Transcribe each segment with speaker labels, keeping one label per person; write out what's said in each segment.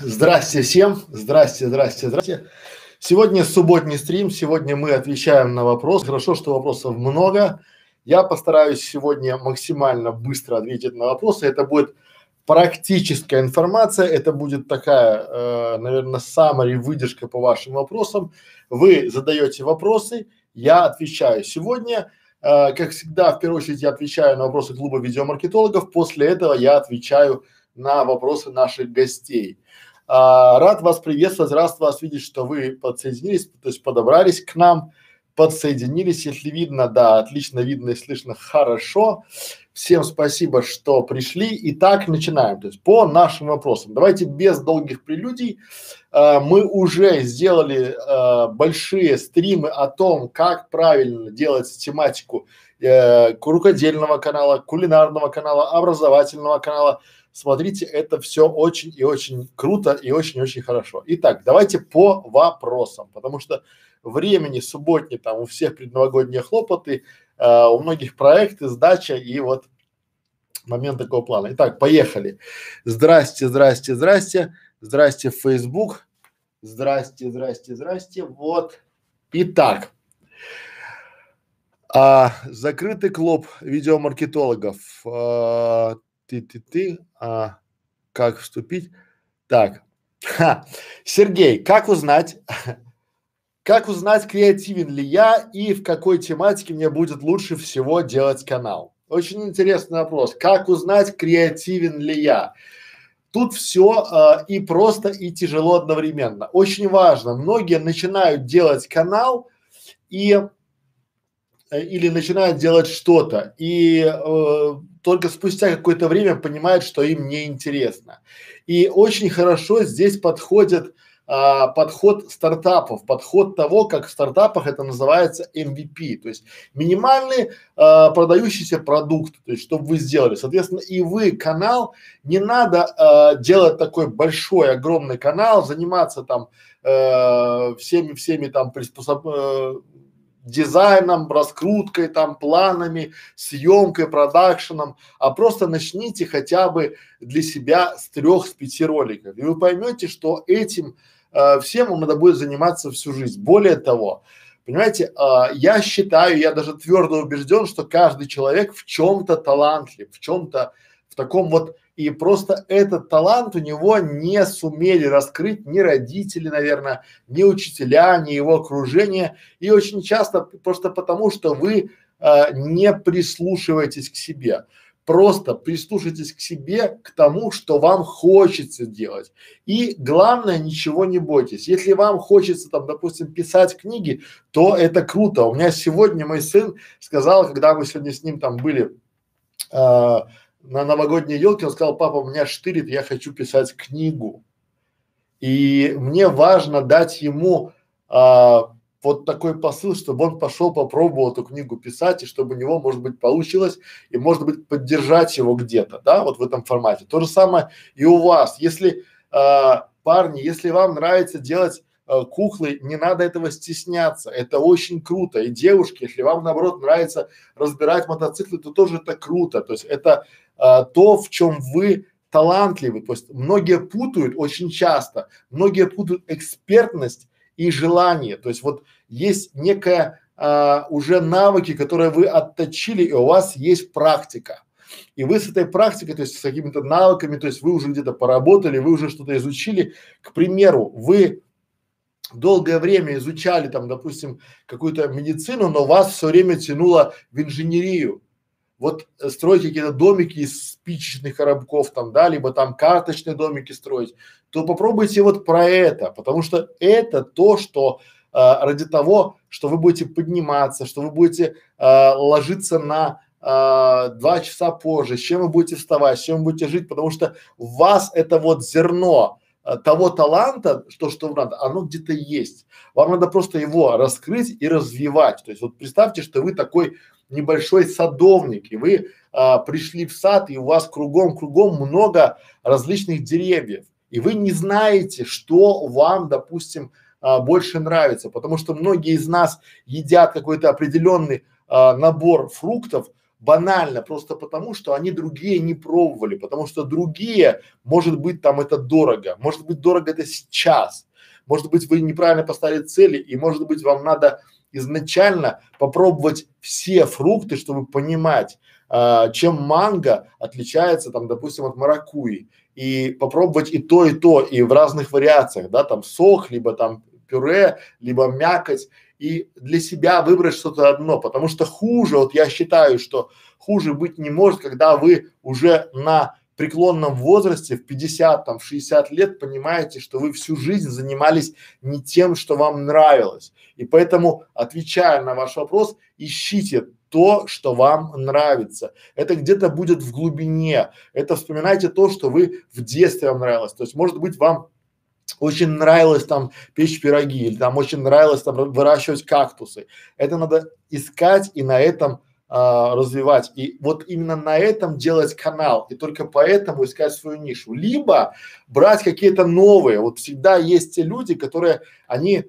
Speaker 1: Здрасте всем, здрасте, здрасте, здрасте. Сегодня субботний стрим, сегодня мы отвечаем на вопрос. Хорошо, что вопросов много. Я постараюсь сегодня максимально быстро ответить на вопросы. Это будет практическая информация, это будет такая, э, наверное, summary, выдержка по вашим вопросам. Вы задаете вопросы, я отвечаю. Сегодня, э, как всегда, в первую очередь я отвечаю на вопросы клуба видеомаркетологов, после этого я отвечаю на вопросы наших гостей. А, рад вас приветствовать, рад вас видеть, что вы подсоединились, то есть подобрались к нам, подсоединились. Если видно, да, отлично видно и слышно хорошо. Всем спасибо, что пришли. Итак, начинаем. То есть по нашим вопросам. Давайте без долгих прелюдий. А, мы уже сделали а, большие стримы о том, как правильно делать тематику э, рукодельного канала, кулинарного канала, образовательного канала Смотрите, это все очень и очень круто и очень-очень хорошо. Итак, давайте по вопросам, потому что времени субботнее, там у всех предновогодние хлопоты, э, у многих проекты, сдача и вот момент такого плана. Итак, поехали. Здрасте, здрасте, здрасте, здрасте, Facebook. Здрасте, здрасте, здрасте. Вот. Итак, а, закрытый клуб видеомаркетологов. А, ты, ты, ты, а, как вступить? Так, Ха. Сергей, как узнать, как узнать, креативен ли я и в какой тематике мне будет лучше всего делать канал? Очень интересный вопрос. Как узнать, креативен ли я? Тут все э, и просто, и тяжело одновременно. Очень важно. Многие начинают делать канал и э, или начинают делать что-то и э, только спустя какое-то время понимают, что им не интересно. И очень хорошо здесь подходит а, подход стартапов, подход того, как в стартапах это называется MVP, то есть минимальный а, продающийся продукт, то есть чтобы вы сделали. Соответственно, и вы канал, не надо а, делать такой большой, огромный канал, заниматься там э, всеми, всеми там приспособ, э, дизайном, раскруткой, там, планами, съемкой, продакшеном, а просто начните хотя бы для себя с трех, с пяти роликов. И вы поймете, что этим э, всем вам надо будет заниматься всю жизнь. Более того, понимаете, э, я считаю, я даже твердо убежден, что каждый человек в чем-то талантлив, в чем-то в таком вот и просто этот талант у него не сумели раскрыть ни родители, наверное, ни учителя, ни его окружение. И очень часто просто потому, что вы э, не прислушиваетесь к себе. Просто прислушайтесь к себе, к тому, что вам хочется делать. И главное, ничего не бойтесь. Если вам хочется там, допустим, писать книги, то это круто. У меня сегодня мой сын сказал, когда мы сегодня с ним там были э, на новогодней елке, он сказал, папа, меня штырит, я хочу писать книгу. И мне важно дать ему а, вот такой посыл, чтобы он пошел, попробовал эту книгу писать, и чтобы у него, может быть, получилось, и, может быть, поддержать его где-то, да, вот в этом формате. То же самое и у вас. Если, а, парни, если вам нравится делать э, куклы, не надо этого стесняться, это очень круто. И девушки, если вам наоборот нравится разбирать мотоциклы, то тоже это круто. То есть это а, то, в чем вы талантливы. То есть многие путают очень часто, многие путают экспертность и желание. То есть вот есть некая а, уже навыки, которые вы отточили, и у вас есть практика. И вы с этой практикой, то есть с какими-то навыками, то есть вы уже где-то поработали, вы уже что-то изучили. К примеру, вы долгое время изучали там, допустим, какую-то медицину, но вас все время тянуло в инженерию вот э, строить какие-то домики из спичечных коробков там, да, либо там карточные домики строить, то попробуйте вот про это, потому что это то, что а, ради того, что вы будете подниматься, что вы будете а, ложиться на а, два часа позже, с чем вы будете вставать, с чем вы будете жить, потому что у вас это вот зерно а, того таланта, что, что надо, оно где-то есть. Вам надо просто его раскрыть и развивать. То есть вот представьте, что вы такой небольшой садовник, и вы а, пришли в сад, и у вас кругом-кругом много различных деревьев, и вы не знаете, что вам, допустим, а, больше нравится, потому что многие из нас едят какой-то определенный а, набор фруктов, банально, просто потому, что они другие не пробовали, потому что другие, может быть, там это дорого, может быть, дорого это сейчас, может быть, вы неправильно поставили цели, и может быть, вам надо изначально попробовать все фрукты, чтобы понимать, а, чем манго отличается, там, допустим, от маракуи, и попробовать и то, и то, и в разных вариациях, да, там сок, либо там пюре, либо мякоть, и для себя выбрать что-то одно, потому что хуже, вот я считаю, что хуже быть не может, когда вы уже на преклонном возрасте, в 50, там, в 60 лет понимаете, что вы всю жизнь занимались не тем, что вам нравилось. И поэтому, отвечая на ваш вопрос, ищите то, что вам нравится. Это где-то будет в глубине. Это вспоминайте то, что вы в детстве вам нравилось. То есть, может быть, вам очень нравилось там печь пироги или там очень нравилось там выращивать кактусы. Это надо искать и на этом а, развивать. И вот именно на этом делать канал и только поэтому искать свою нишу. Либо брать какие-то новые. Вот всегда есть те люди, которые они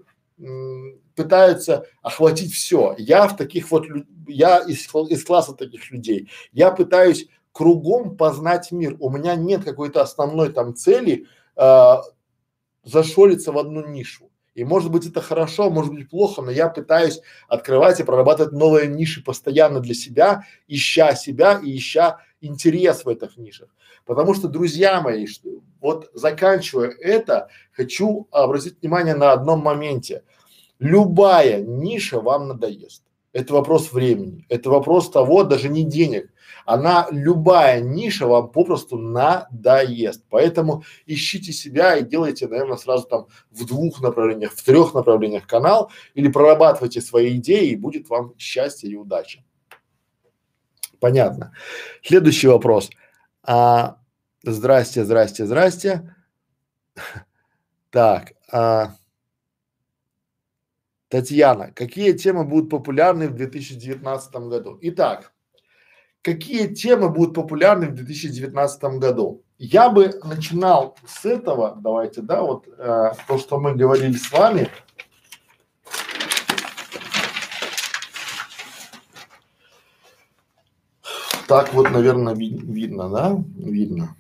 Speaker 1: пытаются охватить все. Я в таких вот, я из, из класса таких людей. Я пытаюсь кругом познать мир. У меня нет какой-то основной там цели э, зашориться в одну нишу. И может быть это хорошо, может быть плохо, но я пытаюсь открывать и прорабатывать новые ниши постоянно для себя, ища себя и ища интерес в этих нишах. Потому что, друзья мои, вот заканчивая это, хочу обратить внимание на одном моменте – Любая ниша вам надоест. Это вопрос времени, это вопрос того, даже не денег. Она, любая ниша вам попросту надоест. Поэтому ищите себя и делайте, наверное, сразу там в двух направлениях, в трех направлениях канал или прорабатывайте свои идеи и будет вам счастье и удача. Понятно. Следующий вопрос. А, здрасте, здрасте, здрасте. Так, а, Татьяна, какие темы будут популярны в 2019 году? Итак, какие темы будут популярны в 2019 году? Я бы начинал с этого, давайте, да, вот э, то, что мы говорили с вами. Так вот, наверное, ви видно, да? Видно.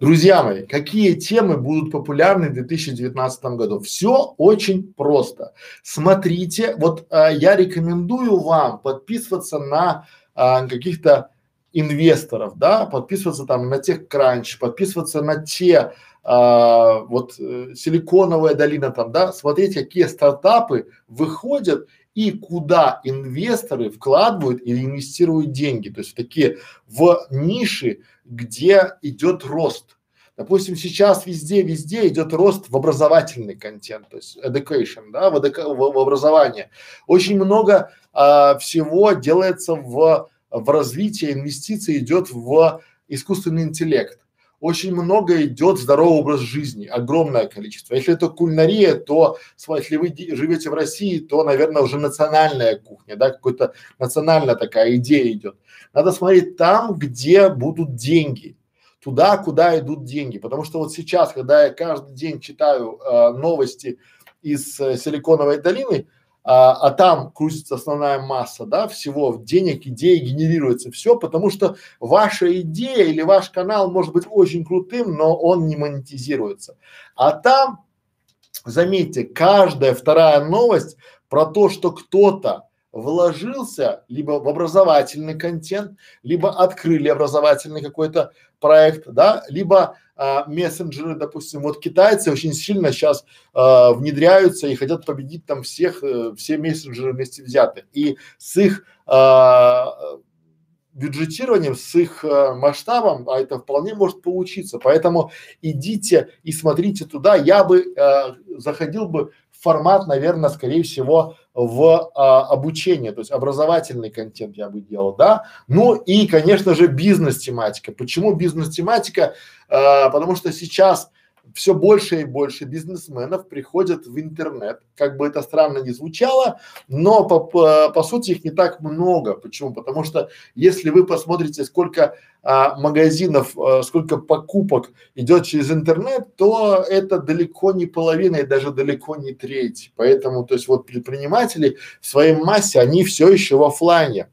Speaker 1: Друзья мои, какие темы будут популярны в 2019 году? Все очень просто. Смотрите, вот а, я рекомендую вам подписываться на а, каких-то инвесторов, да, подписываться там на тех кранч, подписываться на те а, вот силиконовая долина там, да, смотреть, какие стартапы выходят и куда инвесторы вкладывают или инвестируют деньги, то есть такие в ниши, где идет рост. Допустим, сейчас везде, везде идет рост в образовательный контент, то есть education, да, в, эдука, в, в образование. Очень много а, всего делается в, в развитии, инвестиций идет в искусственный интеллект. Очень много идет здоровый образ жизни, огромное количество. Если это кулинария, то если вы живете в России, то, наверное, уже национальная кухня, да, какая-то национальная такая идея идет. Надо смотреть там, где будут деньги, туда, куда идут деньги. Потому что вот сейчас, когда я каждый день читаю э, новости из э, Силиконовой долины, а, а там крутится основная масса, да, всего денег, идей генерируется все, потому что ваша идея или ваш канал может быть очень крутым, но он не монетизируется. А там, заметьте, каждая вторая новость про то, что кто-то вложился либо в образовательный контент, либо открыли образовательный какой-то проект, да, либо а, мессенджеры, допустим, вот китайцы очень сильно сейчас а, внедряются и хотят победить там всех, э, все мессенджеры вместе взяты. И с их а, бюджетированием, с их э, масштабом, а это вполне может получиться. Поэтому идите и смотрите туда. Я бы э, заходил бы формат, наверное, скорее всего, в а, обучение, то есть образовательный контент я бы делал, да. Ну и, конечно же, бизнес-тематика. Почему бизнес-тематика? А, потому что сейчас все больше и больше бизнесменов приходят в интернет, как бы это странно ни звучало, но по, по, по сути их не так много. Почему? Потому что если вы посмотрите, сколько а, магазинов, а, сколько покупок идет через интернет, то это далеко не половина и даже далеко не треть. Поэтому, то есть вот предприниматели в своей массе, они все еще в офлайне.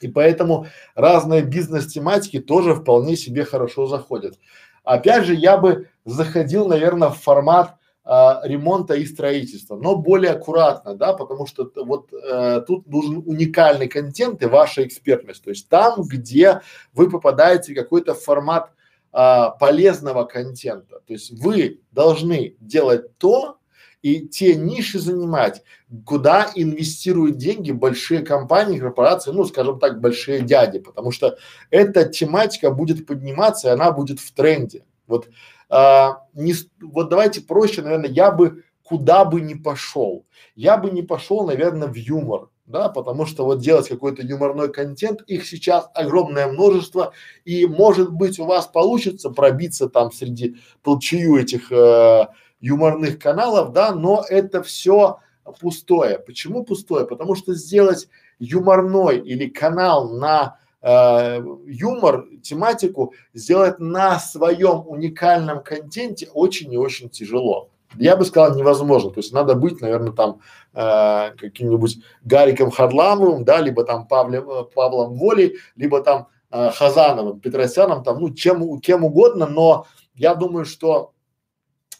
Speaker 1: И поэтому разные бизнес-тематики тоже вполне себе хорошо заходят. Опять же, я бы заходил, наверное, в формат а, ремонта и строительства, но более аккуратно, да, потому что вот э, тут нужен уникальный контент и ваша экспертность, то есть там, где вы попадаете в какой-то формат а, полезного контента, то есть вы должны делать то и те ниши занимать, куда инвестируют деньги большие компании, корпорации, ну, скажем так, большие дяди, потому что эта тематика будет подниматься и она будет в тренде. Вот а, не, вот давайте проще, наверное, я бы куда бы ни пошел, я бы не пошел, наверное, в юмор, да, потому что вот делать какой-то юморной контент, их сейчас огромное множество, и может быть у вас получится пробиться там среди толчую этих э, юморных каналов, да, но это все пустое. Почему пустое? Потому что сделать юморной или канал на э, юмор, тематику сделать на своем уникальном контенте очень и очень тяжело. Я бы сказал невозможно, то есть надо быть, наверное, там э, каким-нибудь Гариком Харламовым, да, либо там Павлем, э, Павлом Волей, либо там э, Хазановым, Петросяном, там, ну, чем, кем угодно, но я думаю, что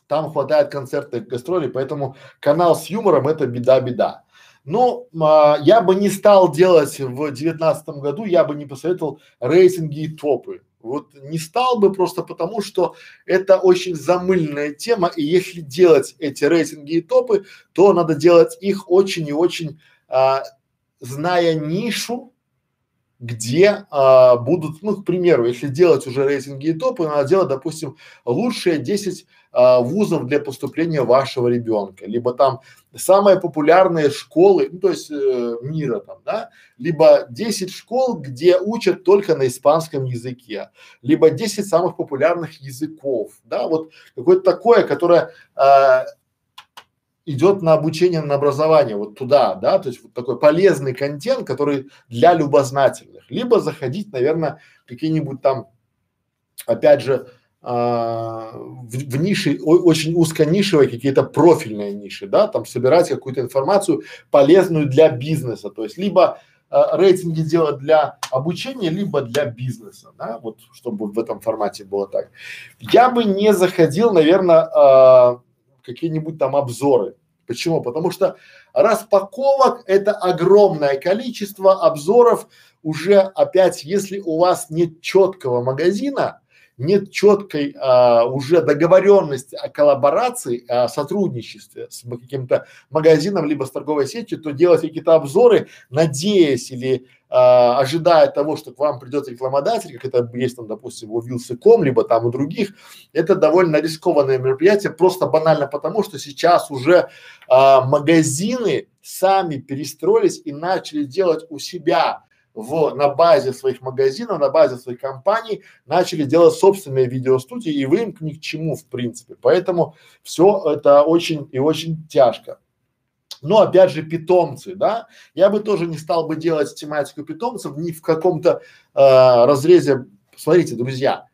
Speaker 1: там хватает концертных гастролей, поэтому канал с юмором это беда-беда. Ну, а, я бы не стал делать в девятнадцатом году, я бы не посоветовал рейтинги и топы. Вот не стал бы просто потому, что это очень замыльная тема, и если делать эти рейтинги и топы, то надо делать их очень и очень, а, зная нишу, где а, будут, ну, к примеру, если делать уже рейтинги и топы, надо делать, допустим, лучшие 10 а, вузов для поступления вашего ребенка, либо там самые популярные школы, ну, то есть э, мира там, да, либо 10 школ, где учат только на испанском языке, либо 10 самых популярных языков, да, вот какое-то такое, которое а, идет на обучение, на образование, вот туда, да, то есть вот такой полезный контент, который для любознательных, либо заходить, наверное, какие-нибудь там, опять же, а, в, в ниши, о, очень узконишевые какие-то профильные ниши, да, там собирать какую-то информацию полезную для бизнеса, то есть либо а, рейтинги делать для обучения, либо для бизнеса, да, вот чтобы в этом формате было так. Я бы не заходил, наверное, а, какие-нибудь там обзоры. Почему? Потому что распаковок это огромное количество обзоров уже опять, если у вас нет четкого магазина, нет четкой а, уже договоренности о коллаборации, о сотрудничестве с каким-то магазином либо с торговой сетью, то делать какие-то обзоры, надеясь или а, ожидая того, что к вам придет рекламодатель, как это есть там, допустим, у Вилсы.ком, либо там у других, это довольно рискованное мероприятие, просто банально потому, что сейчас уже а, магазины сами перестроились и начали делать у себя в, на базе своих магазинов, на базе своих компаний начали делать собственные видеостудии, и вы им ни к чему в принципе. Поэтому все это очень и очень тяжко. Но опять же питомцы, да, я бы тоже не стал бы делать тематику питомцев ни в каком-то э, разрезе. Смотрите, друзья,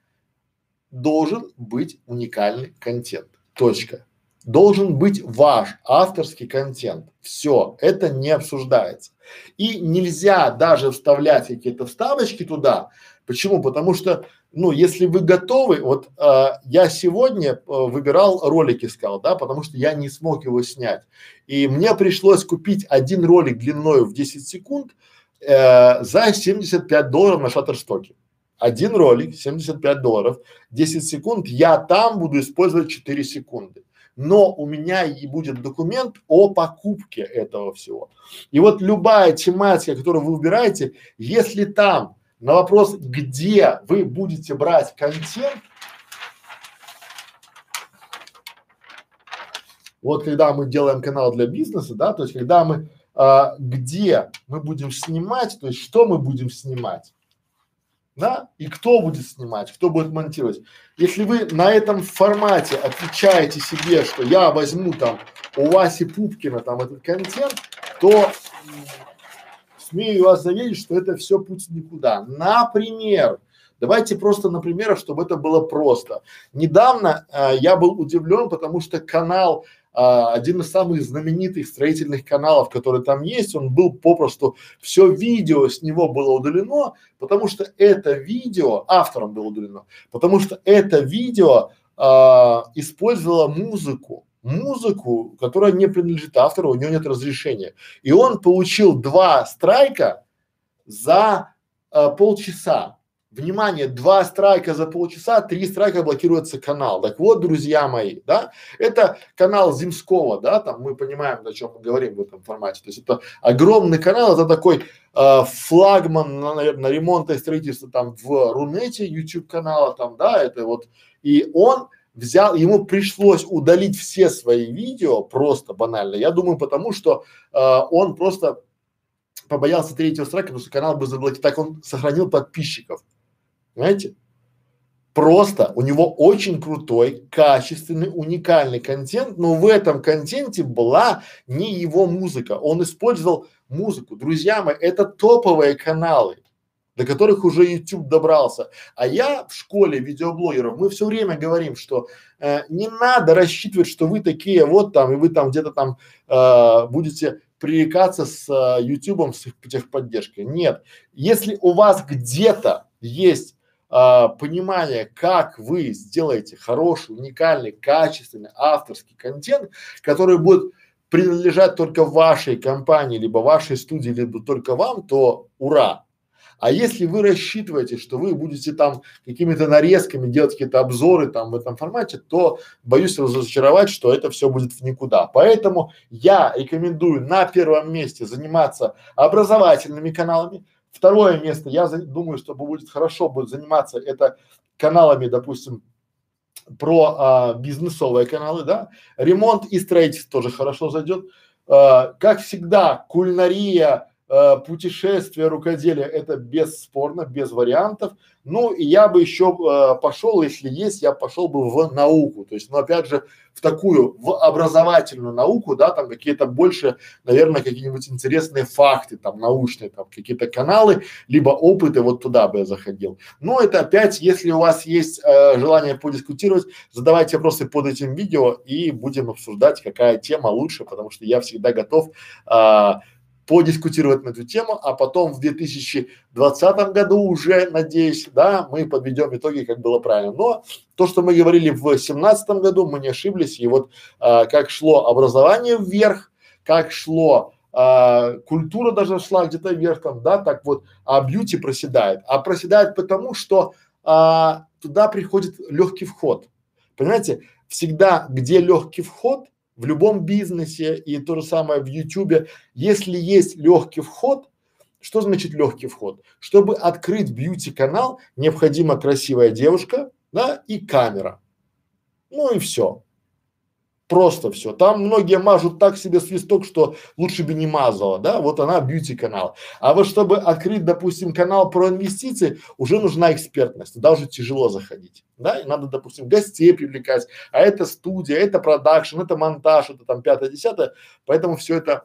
Speaker 1: должен быть уникальный контент. Точка должен быть ваш авторский контент. Все, это не обсуждается. И нельзя даже вставлять какие-то вставочки туда. Почему? Потому что, ну, если вы готовы, вот э, я сегодня э, выбирал ролик искал, да, потому что я не смог его снять. И мне пришлось купить один ролик длиной в 10 секунд э, за 75 долларов на шаттерстоке. Один ролик, 75 долларов, 10 секунд, я там буду использовать 4 секунды но у меня и будет документ о покупке этого всего. И вот любая тематика, которую вы выбираете, если там на вопрос, где вы будете брать контент, вот когда мы делаем канал для бизнеса, да, то есть когда мы, а, где мы будем снимать, то есть что мы будем снимать, да, и кто будет снимать, кто будет монтировать. Если вы на этом формате отвечаете себе, что я возьму там у Васи Пупкина там этот контент, то смею вас заверить, что это все путь никуда. Например, давайте просто на примерах, чтобы это было просто. Недавно э, я был удивлен, потому что канал а, один из самых знаменитых строительных каналов, который там есть, он был попросту, все видео с него было удалено, потому что это видео, автором было удалено, потому что это видео а, использовало музыку, музыку, которая не принадлежит автору, у него нет разрешения. И он получил два страйка за а, полчаса. Внимание, два страйка за полчаса, три страйка блокируется канал. Так вот, друзья мои, да, это канал Земского, да, там мы понимаем, о чем мы говорим в этом формате. То есть это огромный канал, это такой э, флагман, на, наверное, ремонта и строительства там в Рунете, YouTube канала там, да, это вот, и он взял, ему пришлось удалить все свои видео, просто банально, я думаю, потому что э, он просто побоялся третьего страйка, потому что канал бы заблокировал, так он сохранил подписчиков. Понимаете? Просто у него очень крутой, качественный, уникальный контент, но в этом контенте была не его музыка. Он использовал музыку. Друзья мои, это топовые каналы, до которых уже YouTube добрался. А я в школе видеоблогеров, мы все время говорим, что э, не надо рассчитывать, что вы такие вот там, и вы там где-то там э, будете пререкаться с э, YouTube, с их техподдержкой. Нет. Если у вас где-то есть а, понимание, как вы сделаете хороший, уникальный, качественный авторский контент, который будет принадлежать только вашей компании, либо вашей студии, либо только вам, то ура! А если вы рассчитываете, что вы будете там какими-то нарезками делать какие-то обзоры там в этом формате, то боюсь разочаровать, что это все будет в никуда. Поэтому я рекомендую на первом месте заниматься образовательными каналами, Второе место, я за, думаю, что будет хорошо будет заниматься это каналами, допустим, про а, бизнесовые каналы, да, ремонт и строительство тоже хорошо зайдет. А, как всегда, кулинария, а, путешествия, рукоделие – это бесспорно, без вариантов. Ну и я бы еще э, пошел, если есть, я пошел бы в науку, то есть, ну опять же, в такую, в образовательную науку, да, там какие-то больше, наверное, какие-нибудь интересные факты, там научные, там какие-то каналы, либо опыты, вот туда бы я заходил. Но это опять, если у вас есть э, желание подискутировать, задавайте вопросы под этим видео и будем обсуждать, какая тема лучше, потому что я всегда готов э, подискутировать на эту тему, а потом в 2020 году уже, надеюсь, да, мы подведем итоги, как было правильно. Но то, что мы говорили в 2017 году, мы не ошиблись, и вот а, как шло образование вверх, как шло а, культура даже шла где-то вверх там, да, так вот, а бьюти проседает. А проседает потому, что а, туда приходит легкий вход. Понимаете, всегда, где легкий вход, в любом бизнесе и то же самое в Ютубе, если есть легкий вход, что значит легкий вход? Чтобы открыть бьюти канал, необходима красивая девушка, да, и камера. Ну и все. Просто все. Там многие мажут так себе свисток, что лучше бы не мазала, да, вот она бьюти канал. А вот чтобы открыть, допустим, канал про инвестиции, уже нужна экспертность, туда уже тяжело заходить, да, и надо, допустим, гостей привлекать, а это студия, это продакшн, это монтаж, это там пятое, десятое, поэтому все это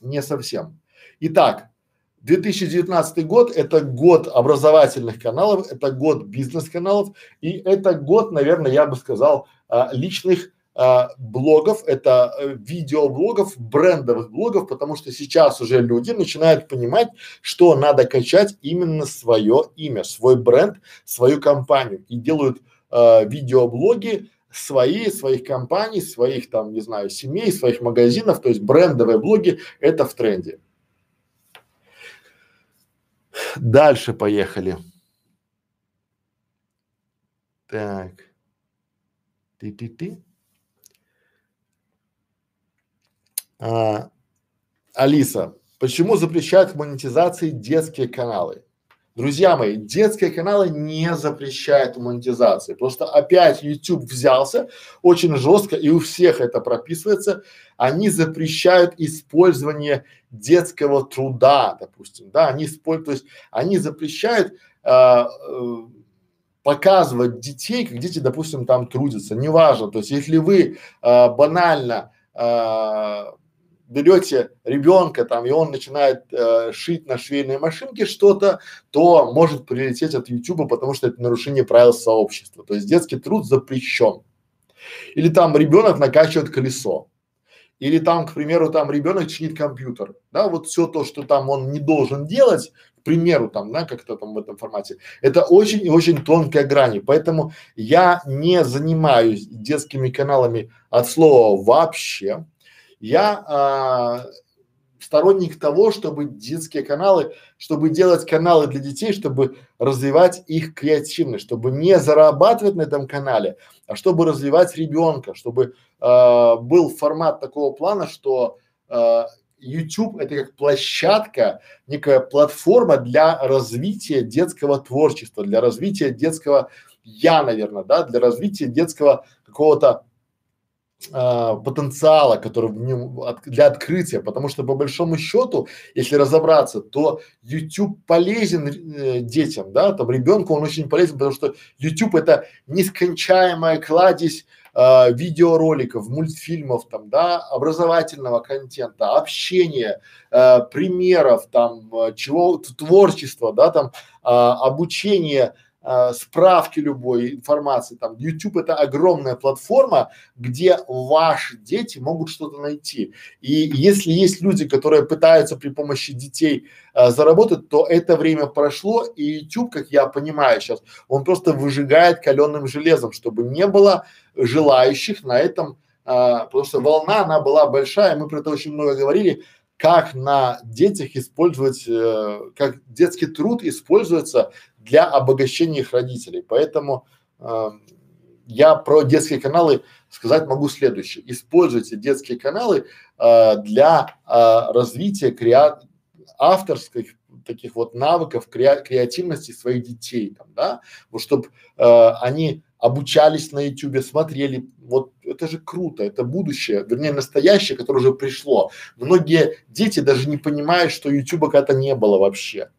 Speaker 1: не совсем. Итак, 2019 год – это год образовательных каналов, это год бизнес-каналов и это год, наверное, я бы сказал, а, личных блогов, это э, видеоблогов, брендовых блогов, потому что сейчас уже люди начинают понимать, что надо качать именно свое имя, свой бренд, свою компанию и делают э, видеоблоги свои, своих компаний, своих там, не знаю, семей, своих магазинов, то есть брендовые блоги, это в тренде. Дальше поехали. Так. Ты-ты-ты. А, Алиса, почему запрещают в монетизации детские каналы? Друзья мои, детские каналы не запрещают монетизации. Просто опять YouTube взялся очень жестко, и у всех это прописывается. Они запрещают использование детского труда, допустим, да, они используют, то есть они запрещают а, э, показывать детей, как дети, допустим, там трудятся, неважно. То есть если вы а, банально а, берете ребенка там, и он начинает э, шить на швейной машинке что-то, то может прилететь от Ютуба, потому что это нарушение правил сообщества. То есть детский труд запрещен. Или там ребенок накачивает колесо. Или там, к примеру, там ребенок чинит компьютер. Да, вот все то, что там он не должен делать, к примеру, там, да, как-то там в этом формате, это очень и очень тонкая грань. Поэтому я не занимаюсь детскими каналами от слова вообще. Я а, сторонник того, чтобы детские каналы, чтобы делать каналы для детей, чтобы развивать их креативность, чтобы не зарабатывать на этом канале, а чтобы развивать ребенка, чтобы э, был формат такого плана, что э, YouTube это как площадка, некая платформа для развития детского творчества, для развития детского я, наверное, да, для развития детского какого-то а, потенциала, который в нем от, для открытия, потому что по большому счету, если разобраться, то YouTube полезен э, детям, да, там ребенку он очень полезен, потому что YouTube это нескончаемая кладезь э, видеороликов, мультфильмов, там, да, образовательного контента, общения, э, примеров, там, э, чего творчества, да, там, э, обучения э, справки любой информации, там, YouTube это огромная платформа, где ваши дети могут что-то найти. И если есть люди, которые пытаются при помощи детей э, заработать, то это время прошло, и YouTube, как я понимаю сейчас, он просто выжигает каленым железом, чтобы не было желающих на этом, э, потому что волна, она была большая, мы про это очень много говорили, как на детях использовать, э, как детский труд используется для обогащения их родителей. Поэтому э, я про детские каналы сказать могу следующее. Используйте детские каналы э, для э, развития креа авторских таких вот навыков креа креативности своих детей, там, да, вот чтобы э, они обучались на ютубе, смотрели, вот это же круто, это будущее, вернее настоящее, которое уже пришло. Многие дети даже не понимают, что ютуба когда-то не было вообще.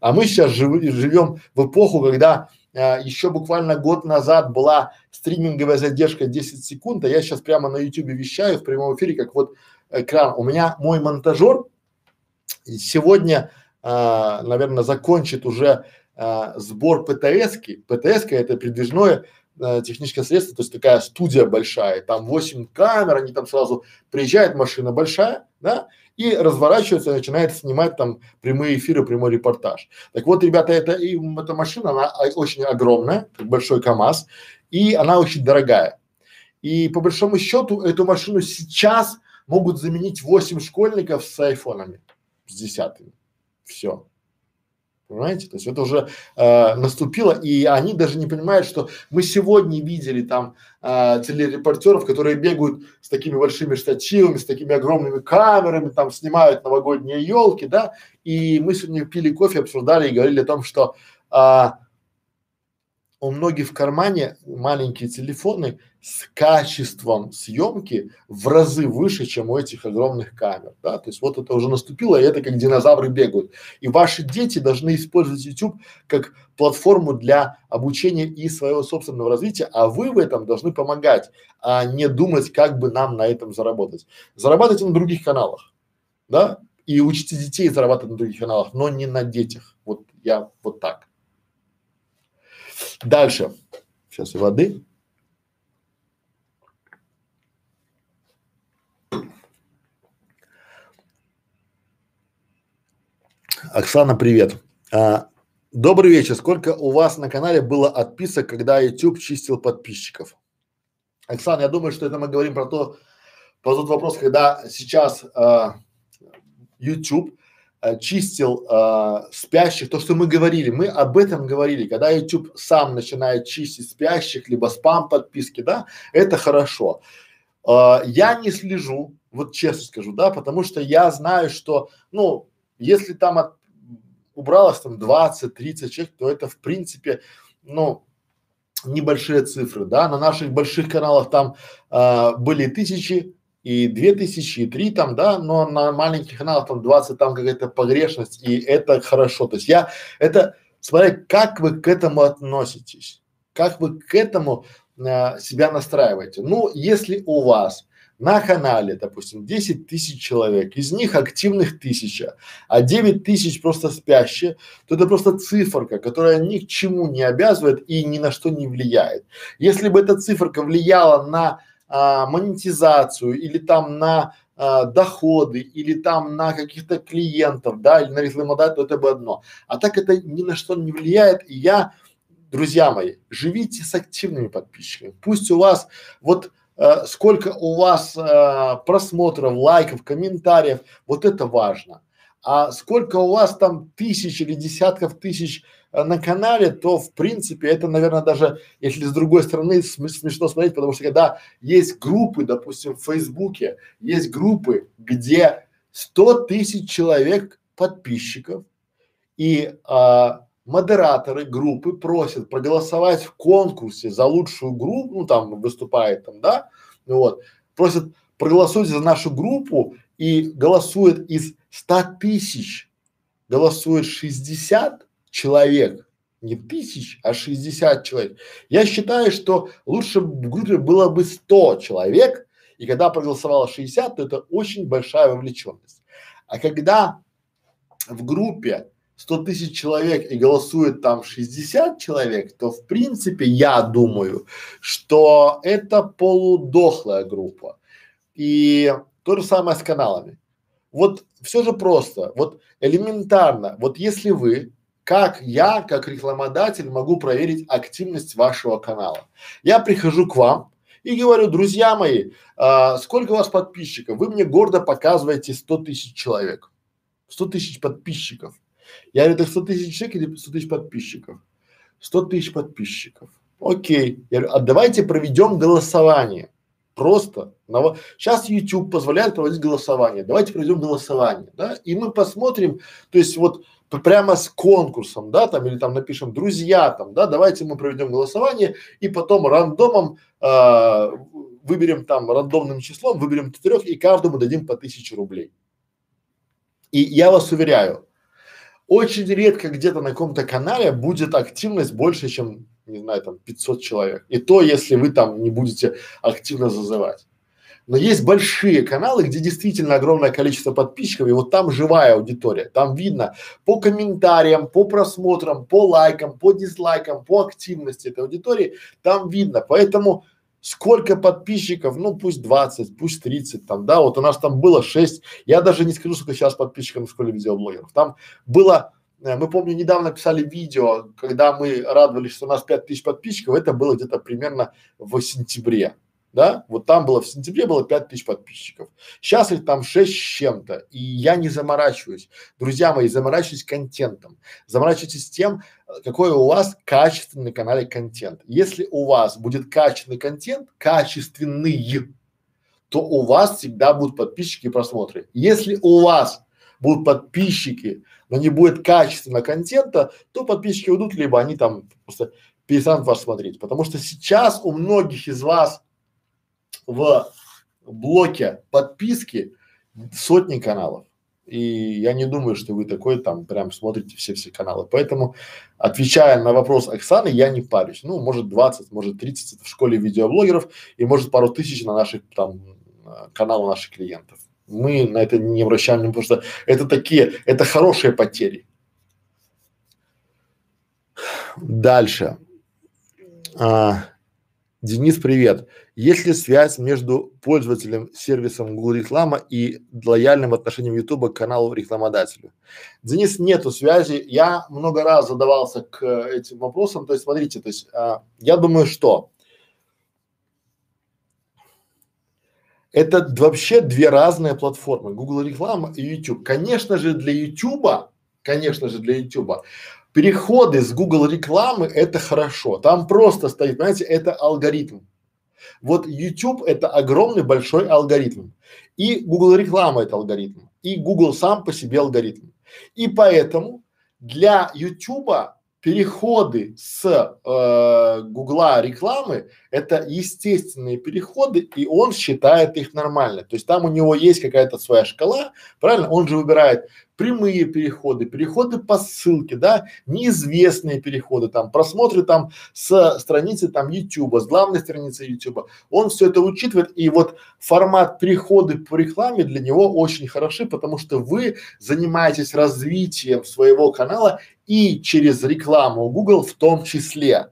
Speaker 1: А мы сейчас жив, живем в эпоху, когда а, еще буквально год назад была стриминговая задержка 10 секунд, а я сейчас прямо на ютубе вещаю в прямом эфире, как вот экран. У меня мой монтажер сегодня, а, наверное, закончит уже а, сбор ПТС-ки. ПТС это передвижное а, техническое средство, то есть такая студия большая, там 8 камер, они там сразу приезжает машина большая, да, и разворачивается, начинает снимать там прямые эфиры, прямой репортаж. Так вот, ребята, это и эта машина, она очень огромная, как большой КАМАЗ, и она очень дорогая. И по большому счету эту машину сейчас могут заменить 8 школьников с айфонами, с десятыми. Все. Понимаете? То есть это уже э, наступило, и они даже не понимают, что мы сегодня видели там э, телерепортеров, которые бегают с такими большими штативами, с такими огромными камерами, там снимают новогодние елки, да, и мы сегодня пили кофе, обсуждали и говорили о том, что э, у многих в кармане маленькие телефоны с качеством съемки в разы выше, чем у этих огромных камер, да, то есть вот это уже наступило, и это как динозавры бегают. И ваши дети должны использовать YouTube как платформу для обучения и своего собственного развития, а вы в этом должны помогать, а не думать, как бы нам на этом заработать. Зарабатывайте на других каналах, да, и учите детей зарабатывать на других каналах, но не на детях. Вот я вот так. Дальше. Сейчас и воды. Оксана, привет. А, добрый вечер. Сколько у вас на канале было отписок, когда YouTube чистил подписчиков? Оксана, я думаю, что это мы говорим про то, про тот вопрос, когда сейчас а, YouTube Э, чистил э, спящих, то, что мы говорили, мы об этом говорили, когда YouTube сам начинает чистить спящих, либо спам подписки, да, это хорошо. Э, я не слежу, вот честно скажу, да, потому что я знаю, что, ну, если там от, убралось там 20-30 человек, то это в принципе, ну, небольшие цифры, да, на наших больших каналах там э, были тысячи, и две тысячи, и три там, да, но на маленьких каналах там 20, там какая-то погрешность, и это хорошо. То есть я, это, смотря как вы к этому относитесь, как вы к этому а, себя настраиваете. Ну, если у вас на канале, допустим, 10 тысяч человек, из них активных тысяча, а 9 тысяч просто спящие, то это просто циферка, которая ни к чему не обязывает и ни на что не влияет. Если бы эта циферка влияла на а, монетизацию или там на а, доходы или там на каких-то клиентов, да, или на рекламодателя, то это бы одно. А так это ни на что не влияет. И я, друзья мои, живите с активными подписчиками. Пусть у вас вот сколько у вас э, просмотров, лайков, комментариев, вот это важно. А сколько у вас там тысяч или десятков тысяч э, на канале, то в принципе это, наверное, даже если с другой стороны см смешно смотреть, потому что когда есть группы, допустим, в Фейсбуке, есть группы, где 100 тысяч человек подписчиков и а, модераторы группы просят проголосовать в конкурсе за лучшую группу, ну там выступает там, да, вот, просят проголосуйте за нашу группу и голосует из 100 тысяч, голосует 60 человек, не тысяч, а 60 человек. Я считаю, что лучше в группе было бы 100 человек, и когда проголосовало 60, то это очень большая вовлеченность. А когда в группе 100 тысяч человек и голосует там 60 человек, то в принципе я думаю, что это полудохлая группа. И то же самое с каналами. Вот все же просто, вот элементарно, вот если вы, как я, как рекламодатель, могу проверить активность вашего канала. Я прихожу к вам и говорю, друзья мои, а, сколько у вас подписчиков? Вы мне гордо показываете 100 тысяч человек, 100 тысяч подписчиков. Я говорю, это 100 тысяч человек или 100 тысяч подписчиков? 100 тысяч подписчиков. Окей. Я говорю, а давайте проведем голосование. Просто. Но сейчас YouTube позволяет проводить голосование. Давайте проведем голосование, да, и мы посмотрим, то есть вот прямо с конкурсом, да, там или там напишем друзья, там, да, давайте мы проведем голосование и потом рандомом э, выберем там рандомным числом, выберем четырех и каждому дадим по тысяче рублей. И я вас уверяю, очень редко где-то на каком-то канале будет активность больше, чем не знаю, там 500 человек. И то, если вы там не будете активно зазывать. Но есть большие каналы, где действительно огромное количество подписчиков, и вот там живая аудитория. Там видно по комментариям, по просмотрам, по лайкам, по дизлайкам, по активности этой аудитории, там видно. Поэтому сколько подписчиков, ну пусть 20, пусть 30 там, да, вот у нас там было 6, я даже не скажу, сколько сейчас подписчиков в школе видеоблогеров. Там было Э, мы, помню, недавно писали видео, когда мы радовались, что у нас 5000 подписчиков, это было где-то примерно в сентябре, да, вот там было в сентябре было 5000 подписчиков. Сейчас их там 6 с чем-то, и я не заморачиваюсь. Друзья мои, заморачивайтесь контентом, заморачивайтесь тем, какой у вас качественный канале контент. Если у вас будет качественный контент, качественный, то у вас всегда будут подписчики и просмотры. Если у вас будут подписчики, но не будет качественного контента, то подписчики уйдут, либо они там просто перестанут вас смотреть. Потому что сейчас у многих из вас в блоке подписки сотни каналов. И я не думаю, что вы такой там прям смотрите все-все каналы. Поэтому, отвечая на вопрос Оксаны, я не парюсь. Ну, может 20, может 30 в школе видеоблогеров и может пару тысяч на наших там каналах наших клиентов мы на это не обращаем, потому что это такие, это хорошие потери. Дальше. А, Денис, привет. Есть ли связь между пользователем сервисом Google реклама и лояльным отношением YouTube к каналу рекламодателю? Денис, нету связи. Я много раз задавался к этим вопросам. То есть, смотрите, то есть, а, я думаю, что Это вообще две разные платформы, Google реклама и YouTube. Конечно же для YouTube, конечно же для YouTube, переходы с Google рекламы это хорошо. Там просто стоит, знаете, это алгоритм. Вот YouTube это огромный большой алгоритм. И Google реклама это алгоритм. И Google сам по себе алгоритм. И поэтому для YouTube переходы с э, Гугла рекламы это естественные переходы, и он считает их нормально. То есть там у него есть какая-то своя шкала, правильно? Он же выбирает прямые переходы, переходы по ссылке, да, неизвестные переходы, там, просмотры там с страницы там YouTube, с главной страницы YouTube. Он все это учитывает, и вот формат переходы по рекламе для него очень хороши, потому что вы занимаетесь развитием своего канала и через рекламу Google в том числе.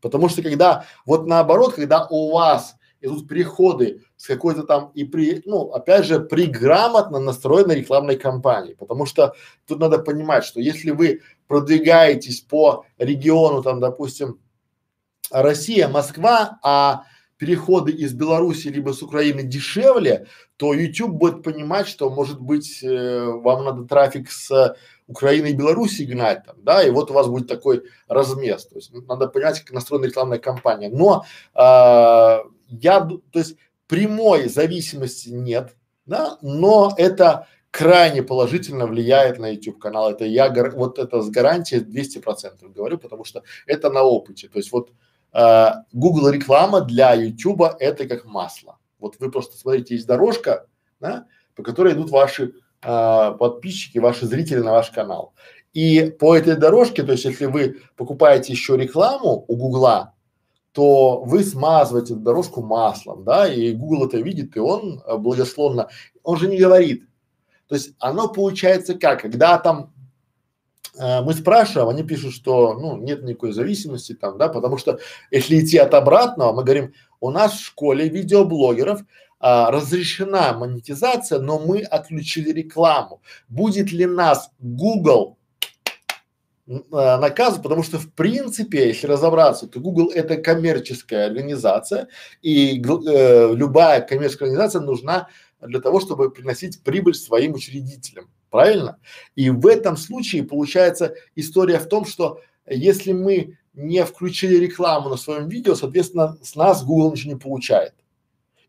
Speaker 1: Потому что когда, вот наоборот, когда у вас идут переходы с какой-то там и при, ну, опять же, при грамотно настроенной рекламной кампании, потому что тут надо понимать, что если вы продвигаетесь по региону, там, допустим, Россия, Москва, а переходы из Беларуси либо с Украины дешевле, то YouTube будет понимать, что может быть э, вам надо трафик с Украины и Беларуси гнать там, да, и вот у вас будет такой размес. То есть надо понять, как настроена рекламная кампания. Но э, я, то есть прямой зависимости нет, да, но это крайне положительно влияет на YouTube канал. Это я вот это с гарантией 200 процентов говорю, потому что это на опыте. То есть вот э, Google реклама для YouTube это как масло. Вот вы просто смотрите, есть дорожка, да, по которой идут ваши э, подписчики, ваши зрители на ваш канал. И по этой дорожке, то есть если вы покупаете еще рекламу у Гугла, то вы смазываете дорожку маслом, да, и Google это видит, и он э, благословно, он же не говорит. То есть оно получается как, когда там э, мы спрашиваем, они пишут, что ну нет никакой зависимости там, да, потому что если идти от обратного, мы говорим, у нас в школе видеоблогеров а, разрешена монетизация, но мы отключили рекламу. Будет ли нас Google Э, наказы, потому что в принципе, если разобраться, то Google это коммерческая организация и э, любая коммерческая организация нужна для того, чтобы приносить прибыль своим учредителям, правильно? И в этом случае получается история в том, что если мы не включили рекламу на своем видео, соответственно, с нас Google ничего не получает.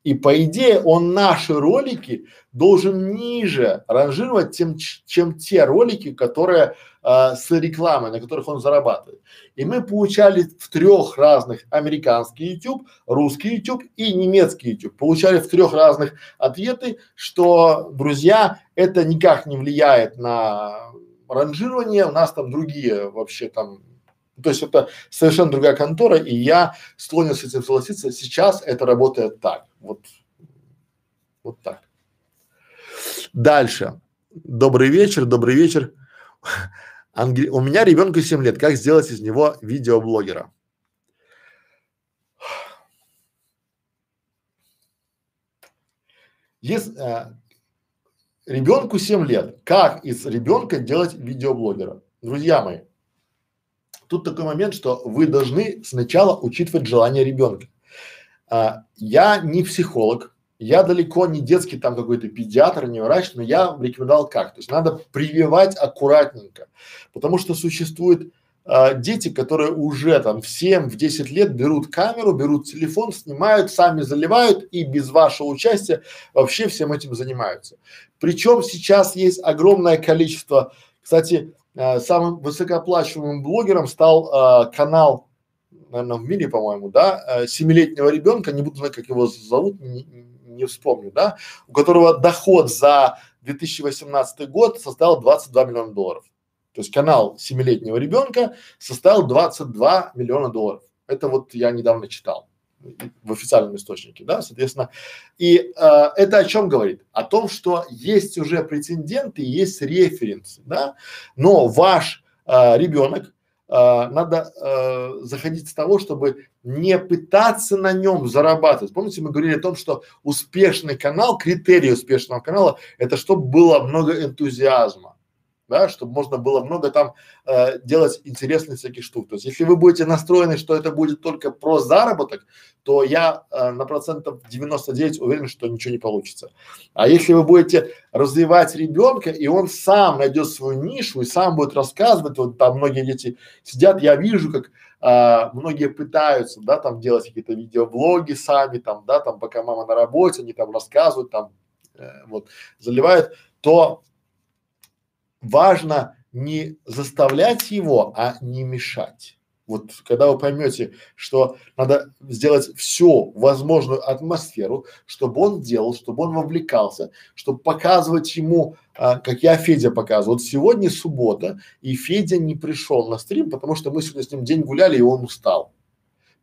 Speaker 1: И по идее он наши ролики должен ниже ранжировать, тем, чем те ролики, которые э, с рекламой, на которых он зарабатывает. И мы получали в трех разных американский YouTube, русский YouTube и немецкий YouTube. Получали в трех разных ответы, что, друзья, это никак не влияет на ранжирование, у нас там другие вообще там то есть это совершенно другая контора, и я склонен с этим согласиться. Сейчас это работает так. Вот, вот так. Дальше. Добрый вечер, добрый вечер. Ангел... У меня ребенку 7 лет. Как сделать из него видеоблогера? Если э, ребенку 7 лет, как из ребенка делать видеоблогера? Друзья мои, тут такой момент, что вы должны сначала учитывать желание ребенка. А, я не психолог, я далеко не детский там какой-то педиатр, не врач, но я рекомендовал как. То есть надо прививать аккуратненько, потому что существуют а, дети, которые уже там в 7, в 10 лет берут камеру, берут телефон, снимают, сами заливают и без вашего участия вообще всем этим занимаются. Причем сейчас есть огромное количество, кстати, а, самым высокооплачиваемым блогером стал а, канал наверное, в мире, по-моему, да, э, семилетнего ребенка, не буду знать, как его зовут, не, не вспомню, да, у которого доход за 2018 год составил 22 миллиона долларов. То есть канал семилетнего ребенка составил 22 миллиона долларов. Это вот я недавно читал в официальном источнике, да, соответственно. И э, это о чем говорит? О том, что есть уже прецеденты, есть референсы, да, но ваш э, ребенок надо э, заходить с того, чтобы не пытаться на нем зарабатывать. Помните, мы говорили о том, что успешный канал, критерий успешного канала, это чтобы было много энтузиазма да, чтобы можно было много там э, делать интересных всяких штук. То есть, если вы будете настроены, что это будет только про заработок, то я э, на процентов 99 уверен, что ничего не получится. А если вы будете развивать ребенка, и он сам найдет свою нишу и сам будет рассказывать, вот там многие дети сидят, я вижу, как а, многие пытаются, да, там делать какие-то видеоблоги сами, там, да, там, пока мама на работе, они там рассказывают, там, э, вот, заливают, то важно не заставлять его, а не мешать. Вот когда вы поймете, что надо сделать всю возможную атмосферу, чтобы он делал, чтобы он вовлекался, чтобы показывать ему, а, как я Федя показывал. Вот сегодня суббота, и Федя не пришел на стрим, потому что мы сегодня с ним день гуляли, и он устал.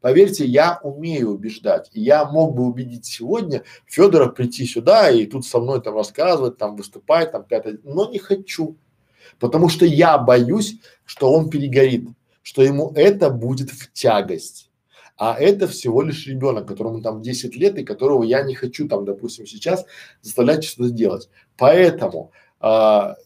Speaker 1: Поверьте, я умею убеждать. И я мог бы убедить сегодня Федора прийти сюда и тут со мной там рассказывать, там выступать, там пятое, но не хочу. Потому что я боюсь, что он перегорит что ему это будет в тягость. А это всего лишь ребенок, которому там 10 лет и которого я не хочу там, допустим, сейчас заставлять что-то делать. Поэтому а,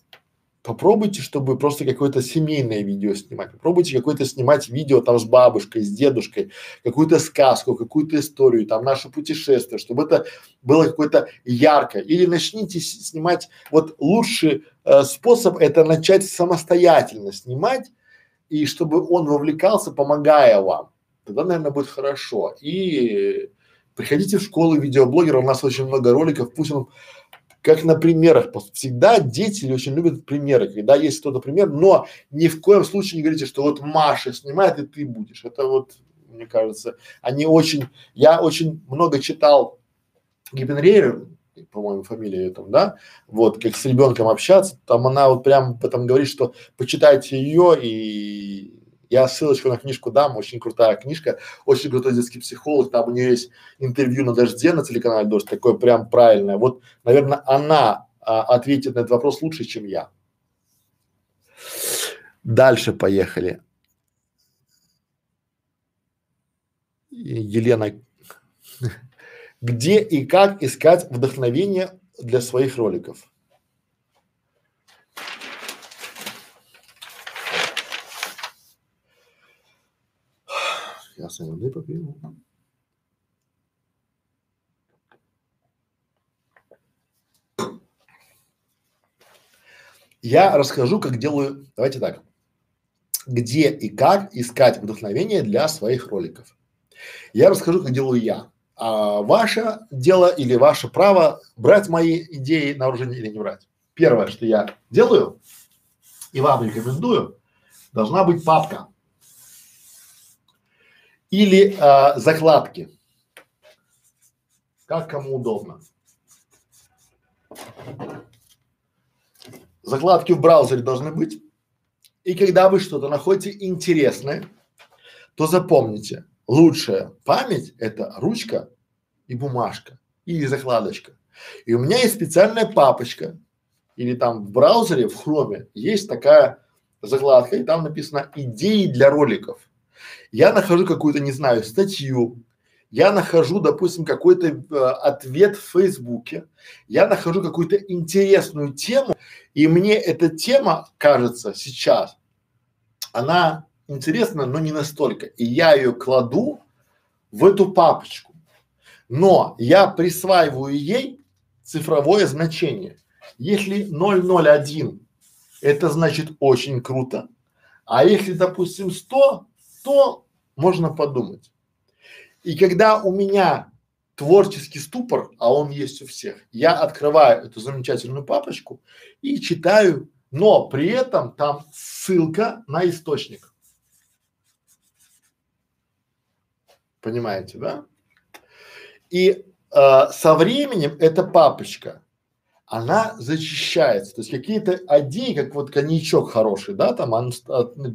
Speaker 1: попробуйте, чтобы просто какое-то семейное видео снимать. Попробуйте какое-то снимать видео там с бабушкой, с дедушкой, какую-то сказку, какую-то историю, там наше путешествие, чтобы это было какое-то яркое. Или начните снимать, вот лучший э, способ это начать самостоятельно снимать и чтобы он вовлекался, помогая вам, тогда, наверное, будет хорошо. И приходите в школу видеоблогеров, у нас очень много роликов, пусть он как на примерах. Всегда дети очень любят примеры, когда есть кто-то пример, но ни в коем случае не говорите, что вот Маша снимает и ты будешь. Это вот, мне кажется, они очень, я очень много читал Гиппенрейер, по-моему, фамилия ее там, да, вот, как с ребенком общаться, там она вот прям потом говорит, что почитайте ее и я ссылочку на книжку дам, очень крутая книжка, очень крутой детский психолог, там у нее есть интервью на Дожде на телеканале Дождь, такое прям правильное. Вот, наверное, она а, ответит на этот вопрос лучше, чем я. Дальше поехали. Елена где и как искать вдохновение для своих роликов. Я с воды. Я расскажу, как делаю, давайте так, где и как искать вдохновение для своих роликов. Я расскажу, как делаю я а ваше дело или ваше право брать мои идеи на вооружение или не брать. Первое, что я делаю и вам рекомендую, должна быть папка или а, закладки, как кому удобно. Закладки в браузере должны быть. И когда вы что-то находите интересное, то запомните, лучшая память – это ручка и бумажка или закладочка. И у меня есть специальная папочка или там в браузере, в хроме есть такая закладка и там написано идеи для роликов. Я нахожу какую-то, не знаю, статью, я нахожу, допустим, какой-то э, ответ в Фейсбуке, я нахожу какую-то интересную тему, и мне эта тема кажется сейчас, она интересно, но не настолько. И я ее кладу в эту папочку. Но я присваиваю ей цифровое значение. Если 001 это значит очень круто, а если, допустим, 100, то можно подумать. И когда у меня творческий ступор, а он есть у всех, я открываю эту замечательную папочку и читаю, но при этом там ссылка на источник. Понимаете, да? И э, со временем эта папочка, она зачищается. То есть какие-то идеи, как вот коньячок хороший, да, там он,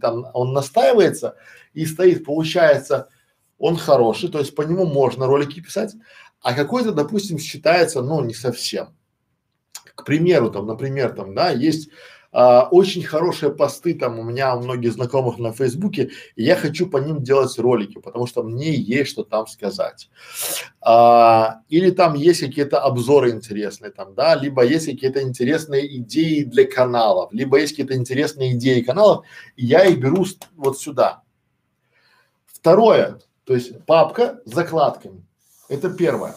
Speaker 1: там он настаивается и стоит, получается, он хороший, то есть по нему можно ролики писать, а какой-то, допустим, считается, ну, не совсем. К примеру, там, например, там, да, есть а, очень хорошие посты там у меня у многих знакомых на Фейсбуке, и я хочу по ним делать ролики, потому что мне есть что там сказать. А, или там есть какие-то обзоры интересные там, да, либо есть какие-то интересные идеи для каналов, либо есть какие-то интересные идеи каналов, и я их беру вот сюда. Второе, то есть папка с закладками. Это первое.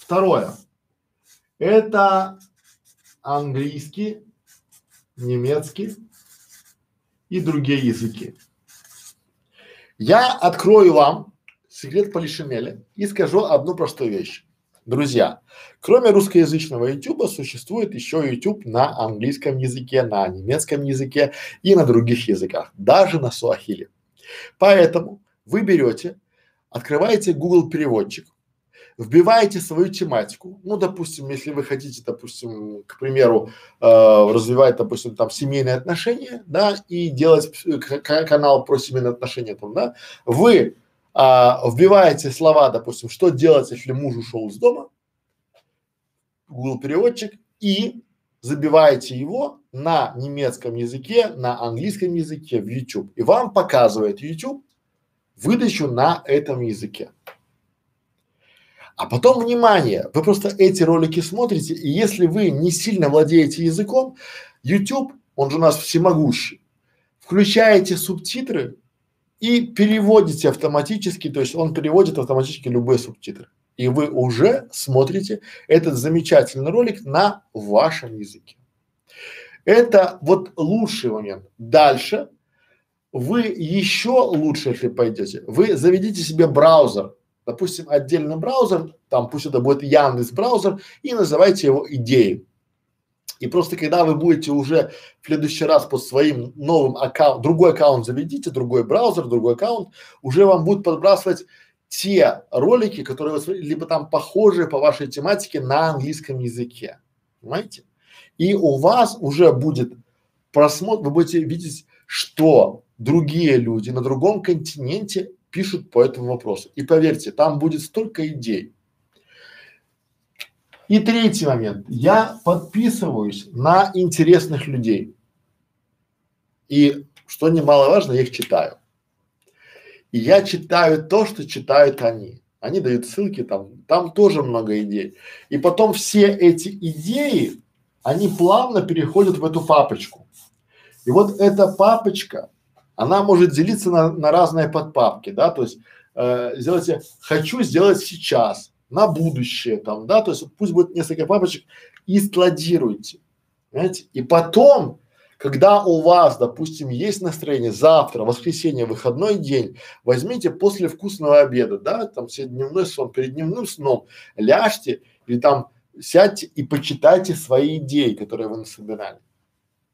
Speaker 1: Второе. Это английский немецкий и другие языки. Я открою вам секрет Полишинеля и скажу одну простую вещь. Друзья, кроме русскоязычного YouTube существует еще YouTube на английском языке, на немецком языке и на других языках, даже на суахили. Поэтому вы берете, открываете Google переводчик, вбиваете свою тематику. Ну, допустим, если вы хотите, допустим, к примеру, э, развивать, допустим, там семейные отношения, да, и делать канал про семейные отношения, там, да, вы а, вбиваете слова, допустим, что делать, если муж ушел из дома, Google переводчик, и забиваете его на немецком языке, на английском языке в YouTube. И вам показывает YouTube выдачу на этом языке. А потом, внимание, вы просто эти ролики смотрите, и если вы не сильно владеете языком, YouTube, он же у нас всемогущий, включаете субтитры и переводите автоматически, то есть он переводит автоматически любые субтитры. И вы уже смотрите этот замечательный ролик на вашем языке. Это вот лучший момент. Дальше вы еще лучше, если пойдете, вы заведите себе браузер, допустим, отдельный браузер, там пусть это будет Яндекс браузер, и называйте его идеей. И просто когда вы будете уже в следующий раз под своим новым аккаунтом, другой аккаунт заведите, другой браузер, другой аккаунт, уже вам будет подбрасывать те ролики, которые вы смотрите, либо там похожие по вашей тематике на английском языке. Понимаете? И у вас уже будет просмотр, вы будете видеть, что другие люди на другом континенте пишут по этому вопросу. И поверьте, там будет столько идей. И третий момент. Я подписываюсь на интересных людей. И что немаловажно, я их читаю. И я читаю то, что читают они. Они дают ссылки там, там тоже много идей. И потом все эти идеи, они плавно переходят в эту папочку. И вот эта папочка, она может делиться на, на разные подпапки, да, то есть э, сделайте «хочу сделать сейчас», на будущее там, да, то есть пусть будет несколько папочек и складируйте, понимаете, и потом, когда у вас, допустим, есть настроение завтра, воскресенье, выходной день, возьмите после вкусного обеда, да, там все дневной сон, перед дневным сном ляжьте или там сядьте и почитайте свои идеи, которые вы насобирали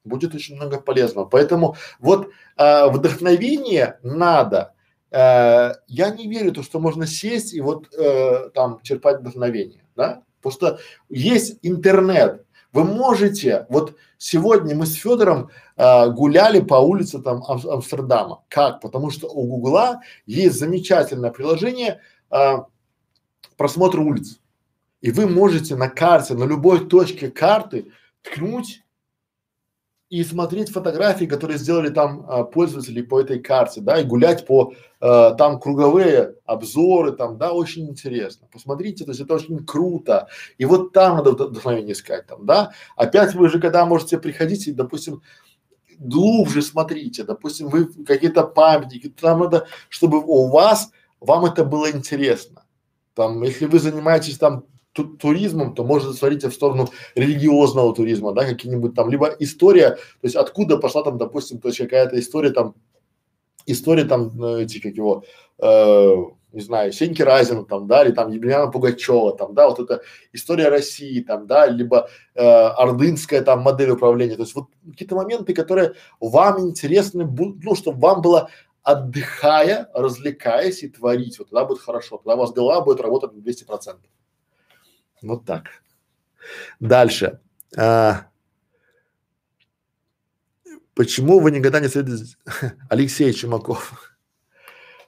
Speaker 1: будет очень много полезного. Поэтому вот э, вдохновение надо. Э, я не верю то, что можно сесть и вот э, там черпать вдохновение, да? Потому что есть интернет. Вы можете, вот сегодня мы с Федором э, гуляли по улице там Ам Амстердама. Как? Потому что у Гугла есть замечательное приложение э, просмотр улиц. И вы можете на карте, на любой точке карты ткнуть и смотреть фотографии, которые сделали там а, пользователи по этой карте, да, и гулять по а, там круговые обзоры, там, да, очень интересно. Посмотрите, то есть это очень круто. И вот там надо вдохновение искать, там, да. Опять вы же, когда можете приходить и, допустим, глубже смотрите, допустим, вы какие-то памятники, там надо, чтобы у вас, вам это было интересно. Там, если вы занимаетесь там ту туризмом, то может смотрите в сторону религиозного туризма, да, какие-нибудь там, либо история, то есть откуда пошла там, допустим, то есть какая-то история там, история там, ну, эти, как его, э, не знаю, Сеньки Разина там, да, или там Емельяна Пугачева там, да, вот эта история России там, да, либо э, ордынская там модель управления, то есть вот какие-то моменты, которые вам интересны, ну, чтобы вам было отдыхая, развлекаясь и творить, вот тогда будет хорошо, тогда у вас голова будет работать на 200 процентов. Вот так. Дальше. А, почему вы никогда не советуете Алексей Чумаков?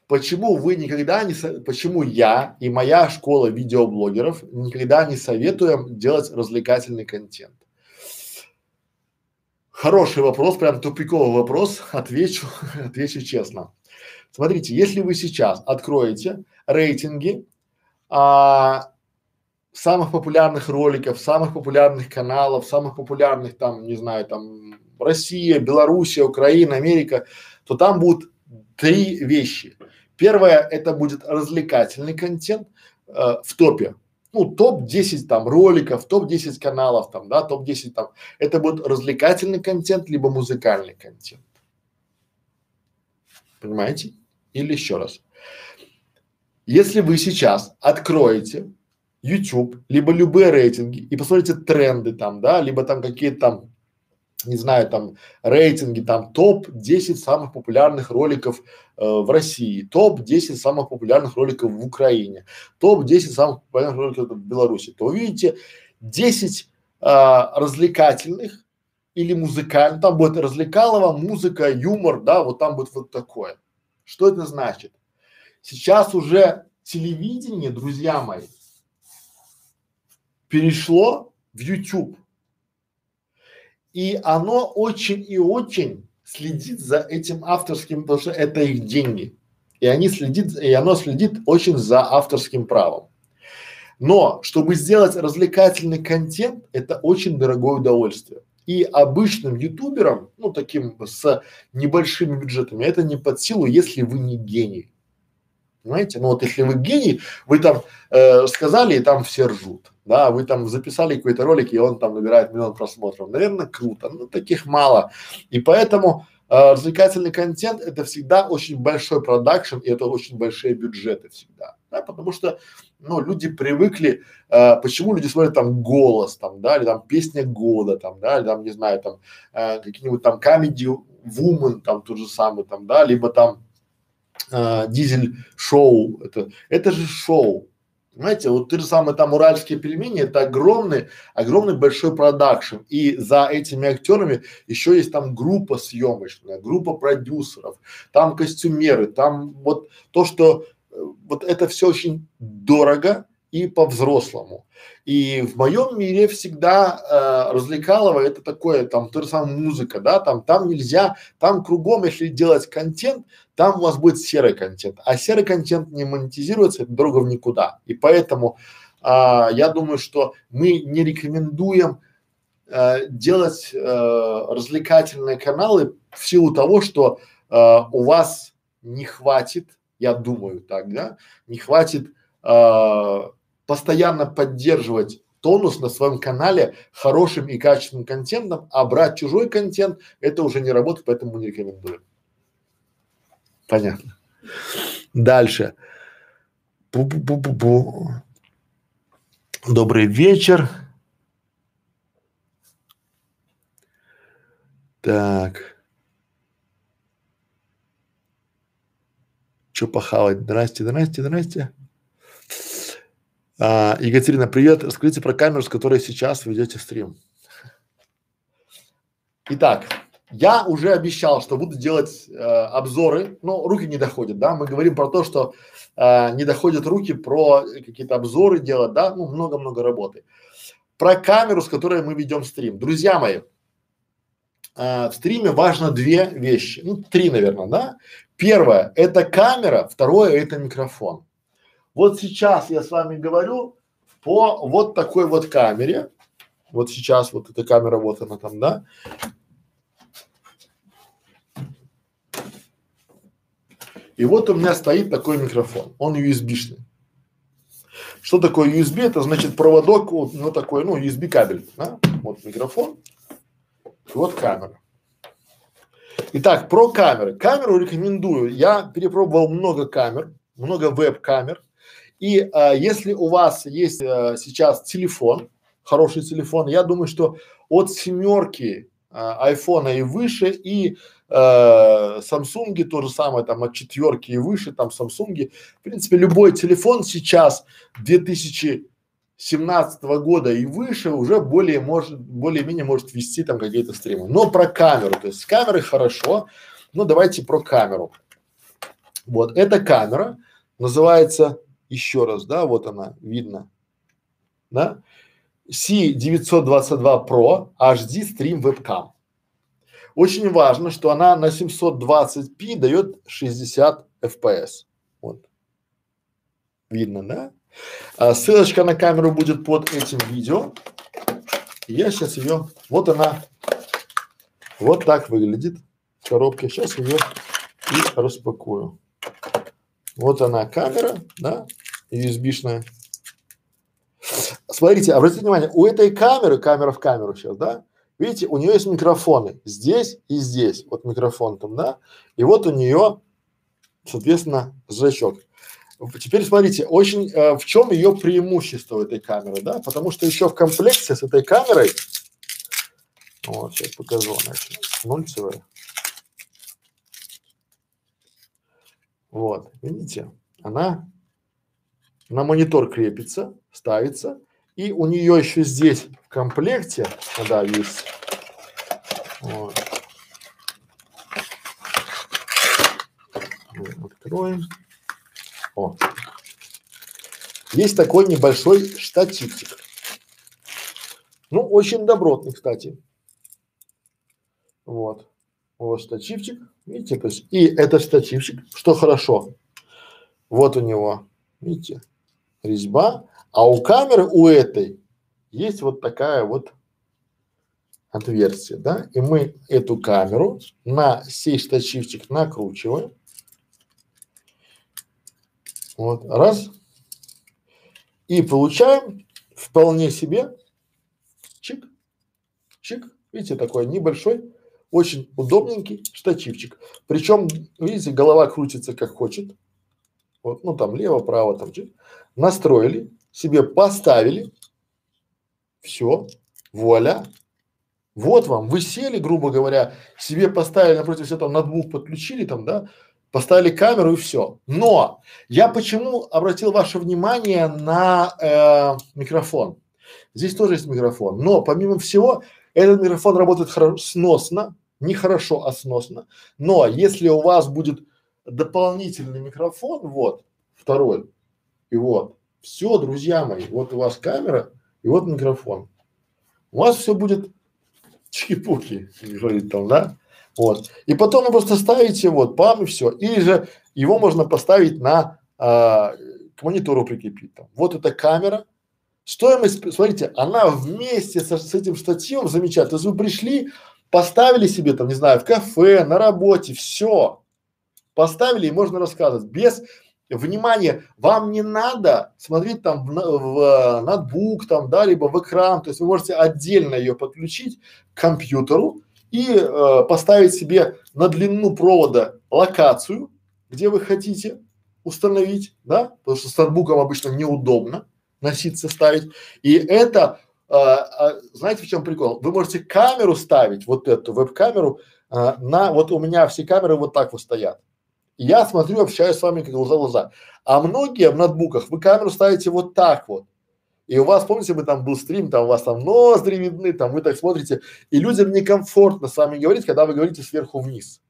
Speaker 1: Почему вы никогда не почему я и моя школа видеоблогеров никогда не советуем делать развлекательный контент? Хороший вопрос, прям тупиковый вопрос, отвечу, отвечу честно. Смотрите, если вы сейчас откроете рейтинги а, самых популярных роликов, самых популярных каналов, самых популярных там, не знаю, там Россия, Белоруссия, Украина, Америка, то там будут три вещи. Первое это будет развлекательный контент э, в топе. Ну, топ-10 там роликов, топ-10 каналов там, да, топ-10 там. Это будет развлекательный контент, либо музыкальный контент. Понимаете? Или еще раз. Если вы сейчас откроете YouTube, либо любые рейтинги и посмотрите тренды там, да, либо там какие-то там не знаю, там рейтинги, там топ-10 самых популярных роликов э, в России, топ-10 самых популярных роликов в Украине, топ-10 самых популярных роликов в Беларуси, то увидите 10 а, развлекательных или музыкальных, там будет развлекалово, музыка, юмор, да, вот там будет вот такое. Что это значит? Сейчас уже телевидение, друзья мои, перешло в YouTube. И оно очень и очень следит за этим авторским, потому что это их деньги. И они следит, и оно следит очень за авторским правом. Но чтобы сделать развлекательный контент, это очень дорогое удовольствие. И обычным ютуберам, ну таким с небольшими бюджетами, это не под силу, если вы не гений. Понимаете? Ну вот если вы гений, вы там э, сказали и там все ржут. Да, вы там записали какой-то ролик и он там набирает миллион просмотров. Наверное, круто. Но таких мало. И поэтому э, развлекательный контент это всегда очень большой продакшн и это очень большие бюджеты всегда. Да, потому что ну, люди привыкли, э, почему люди смотрят там голос, там, да, или там песня года, там, да, или там, не знаю, там, э, какие-нибудь там комедии Woman, там, тот же самый, там, да, либо там э, дизель шоу, это, это же шоу, Понимаете, вот те же самые там уральские пельмени, это огромный, огромный большой продакшн. И за этими актерами еще есть там группа съемочная, группа продюсеров, там костюмеры, там вот то, что вот это все очень дорого и по-взрослому. И в моем мире всегда э, развлекалово это такое, там, то же самое музыка, да, там, там нельзя, там кругом, если делать контент, там у вас будет серый контент, а серый контент не монетизируется, это дорого в никуда. И поэтому э, я думаю, что мы не рекомендуем э, делать э, развлекательные каналы в силу того, что э, у вас не хватит я думаю так, да, не хватит э, постоянно поддерживать тонус на своем канале хорошим и качественным контентом, а брать чужой контент это уже не работает, поэтому не рекомендую. Понятно. Дальше. Бу-бу-бу-бу-бу. Добрый вечер. Так. Что похавать? Здрасте, здрасте, здрасте. А, Екатерина, привет. Расскажите про камеру, с которой сейчас ведете стрим. Итак, я уже обещал, что буду делать э, обзоры, но руки не доходят, да. Мы говорим про то, что э, не доходят руки про какие-то обзоры делать, да, ну много-много работы. Про камеру, с которой мы ведем стрим. Друзья мои, э, в стриме важно две вещи, ну три, наверное, да. Первое – это камера, второе – это микрофон. Вот сейчас я с вами говорю по вот такой вот камере. Вот сейчас вот эта камера, вот она там, да. И вот у меня стоит такой микрофон, он USB-шный. Что такое USB? Это значит проводок, вот, ну такой, ну USB кабель, да? Вот микрофон, вот камера. Итак, про камеры. Камеру рекомендую. Я перепробовал много камер, много веб-камер. И а, если у вас есть а, сейчас телефон, хороший телефон, я думаю, что от семерки а, айфона и выше и э, Самсунги то же самое, там от четверки и выше, там Самсунги. В принципе, любой телефон сейчас 2000 17 года и выше уже более может, более-менее может вести там какие-то стримы. Но про камеру, то есть с камерой хорошо, но давайте про камеру. Вот, эта камера называется, еще раз, да, вот она, видно, да, C922 Pro HD Stream Webcam. Очень важно, что она на 720p дает 60 FPS. Вот. Видно, да? А, ссылочка на камеру будет под этим видео. Я сейчас ее, вот она, вот так выглядит в коробке. Сейчас ее и распакую. Вот она камера, да, USB-шная. Смотрите, обратите внимание, у этой камеры, камера в камеру сейчас, да, видите, у нее есть микрофоны здесь и здесь, вот микрофон там, да, и вот у нее, соответственно, зрачок. Теперь смотрите, очень э, в чем ее преимущество этой камеры, да? Потому что еще в комплекте с этой камерой Вот, сейчас покажу, значит, нульцевая. Вот, видите, она на монитор крепится, ставится, и у нее еще здесь в комплекте, да, есть, вот. Откроем. О. Есть такой небольшой штативчик. Ну, очень добротный, кстати. Вот. Вот штативчик. Видите, то есть, и этот штативчик, что хорошо. Вот у него, видите, резьба. А у камеры, у этой, есть вот такая вот отверстие, да, и мы эту камеру на сей штативчик накручиваем. Вот, раз. И получаем вполне себе чик, чик, видите, такой небольшой, очень удобненький штативчик. Причем, видите, голова крутится как хочет. Вот, ну там лево, право, там. Настроили, себе поставили, все, вуаля. Вот вам, вы сели, грубо говоря, себе поставили напротив себя там ноутбук подключили там, да, поставили камеру и все. Но я почему обратил ваше внимание на э, микрофон? Здесь тоже есть микрофон, но помимо всего этот микрофон работает сносно, не хорошо, а сносно. Но если у вас будет дополнительный микрофон, вот второй, и вот, все, друзья мои, вот у вас камера и вот микрофон, у вас все будет чики-пуки, говорит там, да? Вот. И потом вы просто ставите вот пам и все. Или же его можно поставить на а, к монитору прикрепить. Там. Вот эта камера. Стоимость, смотрите, она вместе со, с этим штативом замечательно. То есть вы пришли, поставили себе там, не знаю, в кафе, на работе, все. Поставили и можно рассказывать. Без внимания, вам не надо смотреть там в, в ноутбук там, да, либо в экран. То есть вы можете отдельно ее подключить к компьютеру и э, поставить себе на длину провода локацию, где вы хотите установить, да, потому что с ноутбуком обычно неудобно носиться, ставить. И это, э, э, знаете, в чем прикол? Вы можете камеру ставить, вот эту веб-камеру, э, на, вот у меня все камеры вот так вот стоят. Я смотрю, общаюсь с вами как глаза в глаза. А многие в ноутбуках вы камеру ставите вот так вот. И у вас, помните, мы там был стрим, там у вас там ноздри видны, там вы так смотрите, и людям некомфортно с вами говорить, когда вы говорите сверху вниз.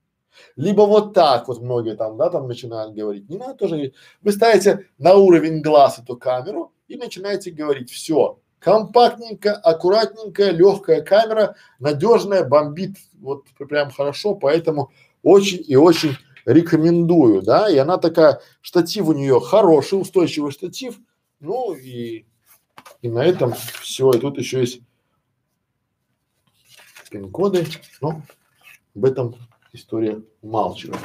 Speaker 1: Либо вот так вот многие там, да, там начинают говорить. Не надо тоже, вы ставите на уровень глаз эту камеру и начинаете говорить, все, компактненько, аккуратненькая, легкая камера, надежная, бомбит, вот прям хорошо, поэтому очень и очень рекомендую, да, и она такая, штатив у нее хороший, устойчивый штатив, ну и и на этом все. И тут еще есть пин-коды, но об этом история умалчивает.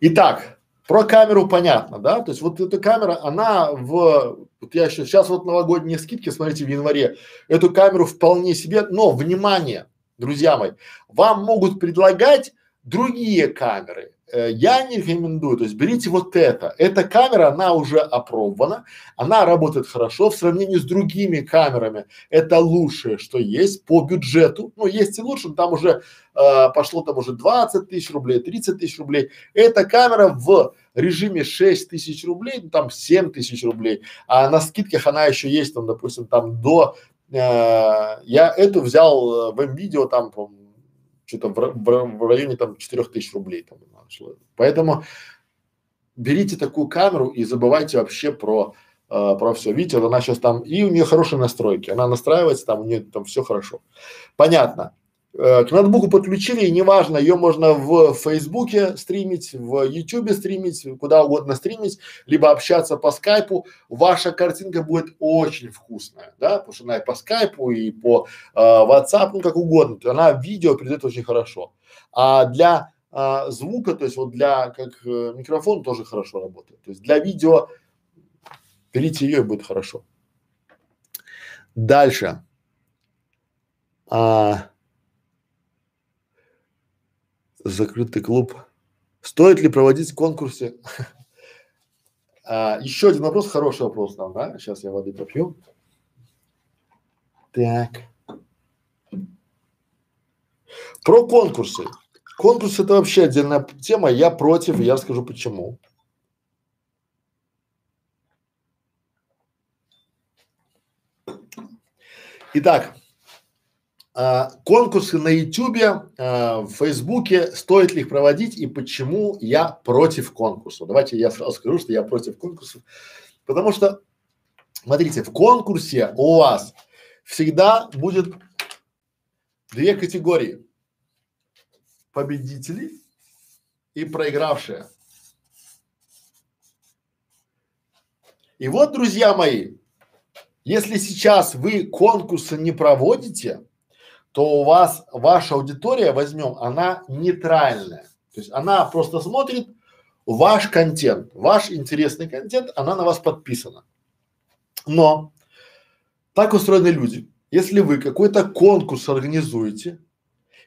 Speaker 1: Итак, про камеру понятно, да? То есть вот эта камера, она в, вот я еще, сейчас вот новогодние скидки, смотрите, в январе, эту камеру вполне себе, но, внимание, друзья мои, вам могут предлагать другие камеры, я не рекомендую, то есть берите вот это. Эта камера, она уже опробована, она работает хорошо в сравнении с другими камерами. Это лучшее, что есть по бюджету. Ну, есть и лучше, но там уже э, пошло там уже 20 тысяч рублей, 30 тысяч рублей. Эта камера в режиме 6 тысяч рублей, ну, там 7 тысяч рублей, а на скидках она еще есть, там, допустим, там до э, я эту взял э, в м-видео там, что-то в, в, в районе там 4000 рублей там. Поэтому берите такую камеру и забывайте вообще про э, про все. Видите, она сейчас там и у нее хорошие настройки, она настраивается, там у нее там все хорошо. Понятно. Э, к ноутбуку подключили, и неважно, ее можно в Фейсбуке стримить, в Ютубе стримить, куда угодно стримить, либо общаться по скайпу. Ваша картинка будет очень вкусная, да, потому что она и по скайпу, и по э, WhatsApp, ну как угодно, она видео придет очень хорошо. А для э, звука, то есть вот для как э, микрофон тоже хорошо работает. То есть для видео берите ее и будет хорошо. Дальше. А, закрытый клуб. Стоит ли проводить конкурсы? а, еще один вопрос, хороший вопрос там, да? Сейчас я воды попью. Так. Про конкурсы. Конкурс это вообще отдельная тема, я против, я расскажу почему. Итак, а, конкурсы на Ютубе, а, в Фейсбуке, стоит ли их проводить и почему я против конкурсов. Давайте я сразу скажу, что я против конкурсов, потому что, смотрите, в конкурсе у вас всегда будет две категории – победители и проигравшие. И вот, друзья мои, если сейчас вы конкурсы не проводите, то у вас ваша аудитория, возьмем, она нейтральная. То есть она просто смотрит ваш контент, ваш интересный контент, она на вас подписана. Но так устроены люди. Если вы какой-то конкурс организуете,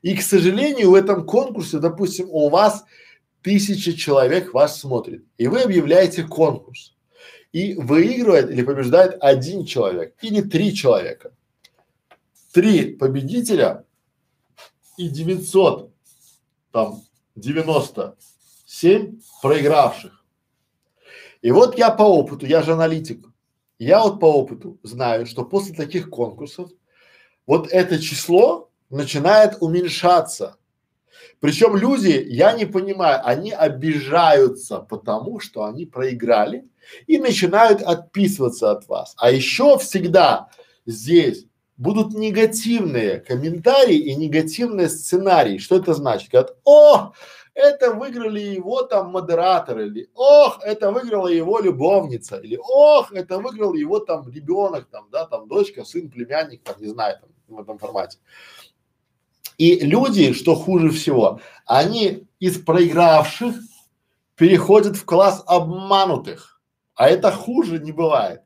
Speaker 1: и, к сожалению, в этом конкурсе, допустим, у вас тысяча человек вас смотрит, и вы объявляете конкурс, и выигрывает или побеждает один человек или три человека, три победителя и 900, там, 97 проигравших. И вот я по опыту, я же аналитик, я вот по опыту знаю, что после таких конкурсов вот это число начинает уменьшаться. Причем люди, я не понимаю, они обижаются потому, что они проиграли и начинают отписываться от вас. А еще всегда здесь будут негативные комментарии и негативные сценарии. Что это значит? Говорят, о, это выиграли его там модератор, или ох, это выиграла его любовница, или ох, это выиграл его там ребенок, там, да, там дочка, сын, племянник, там, не знаю, там, в этом формате. И люди, что хуже всего, они из проигравших переходят в класс обманутых, а это хуже не бывает.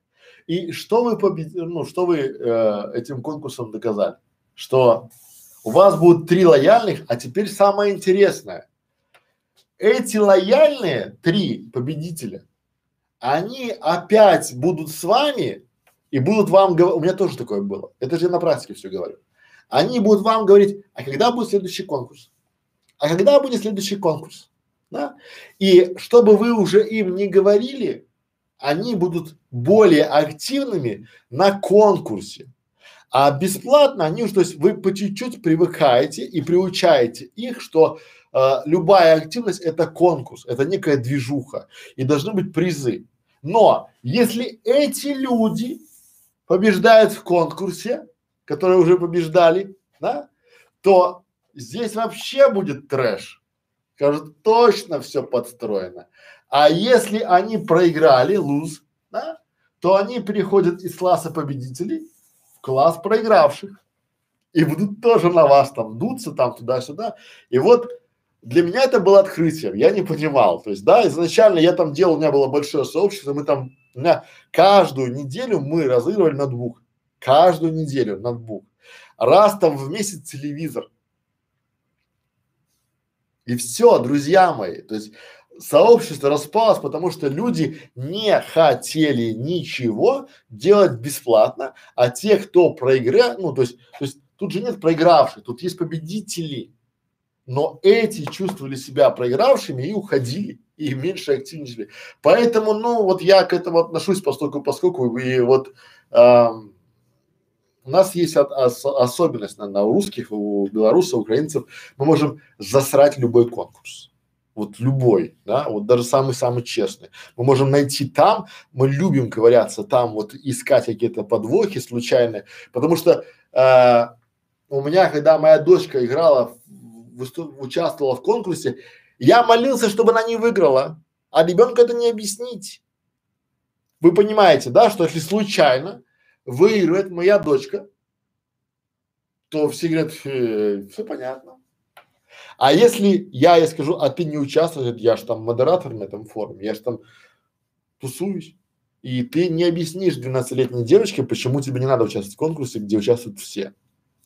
Speaker 1: И что вы победили, ну, что вы э, этим конкурсом доказали? Что у вас будут три лояльных, а теперь самое интересное. Эти лояльные три победителя, они опять будут с вами и будут вам говорить, у меня тоже такое было, это же я на практике все говорю. Они будут вам говорить, а когда будет следующий конкурс? А когда будет следующий конкурс? Да? И чтобы вы уже им не говорили, они будут более активными на конкурсе. А бесплатно они уже, то есть вы по чуть-чуть привыкаете и приучаете их, что э, любая активность это конкурс, это некая движуха и должны быть призы. Но если эти люди побеждают в конкурсе, которые уже побеждали, да, то здесь вообще будет трэш. Скажут, точно все подстроено. А если они проиграли, луз, да, то они переходят из класса победителей в класс проигравших. И будут тоже на вас там дуться там туда-сюда. И вот для меня это было открытием, я не понимал. То есть, да, изначально я там делал, у меня было большое сообщество, мы там, у меня каждую неделю мы разыгрывали на двух. Каждую неделю двух. Раз там в месяц телевизор. И все, друзья мои. То есть сообщество распалось, потому что люди не хотели ничего делать бесплатно, а те, кто проиграл, ну то есть, то есть тут же нет проигравших, тут есть победители. Но эти чувствовали себя проигравшими и уходили, и меньше активничали. Поэтому, ну, вот я к этому отношусь поскольку, поскольку и вот эм, у нас есть от, ос, особенность, наверное, у русских, у белорусов, украинцев, мы можем засрать любой конкурс вот любой, да, вот даже самый-самый честный. Мы можем найти там, мы любим ковыряться там, вот искать какие-то подвохи случайные, потому что э, у меня, когда моя дочка играла, выступ, участвовала в конкурсе, я молился, чтобы она не выиграла, а ребенку это не объяснить. Вы понимаете, да, что если случайно выигрывает моя дочка, то все говорят, э, все понятно. А если я ей скажу, а ты не участвуешь, я же там модератор на этом форуме, я же там тусуюсь, и ты не объяснишь 12-летней девочке, почему тебе не надо участвовать в конкурсе, где участвуют все.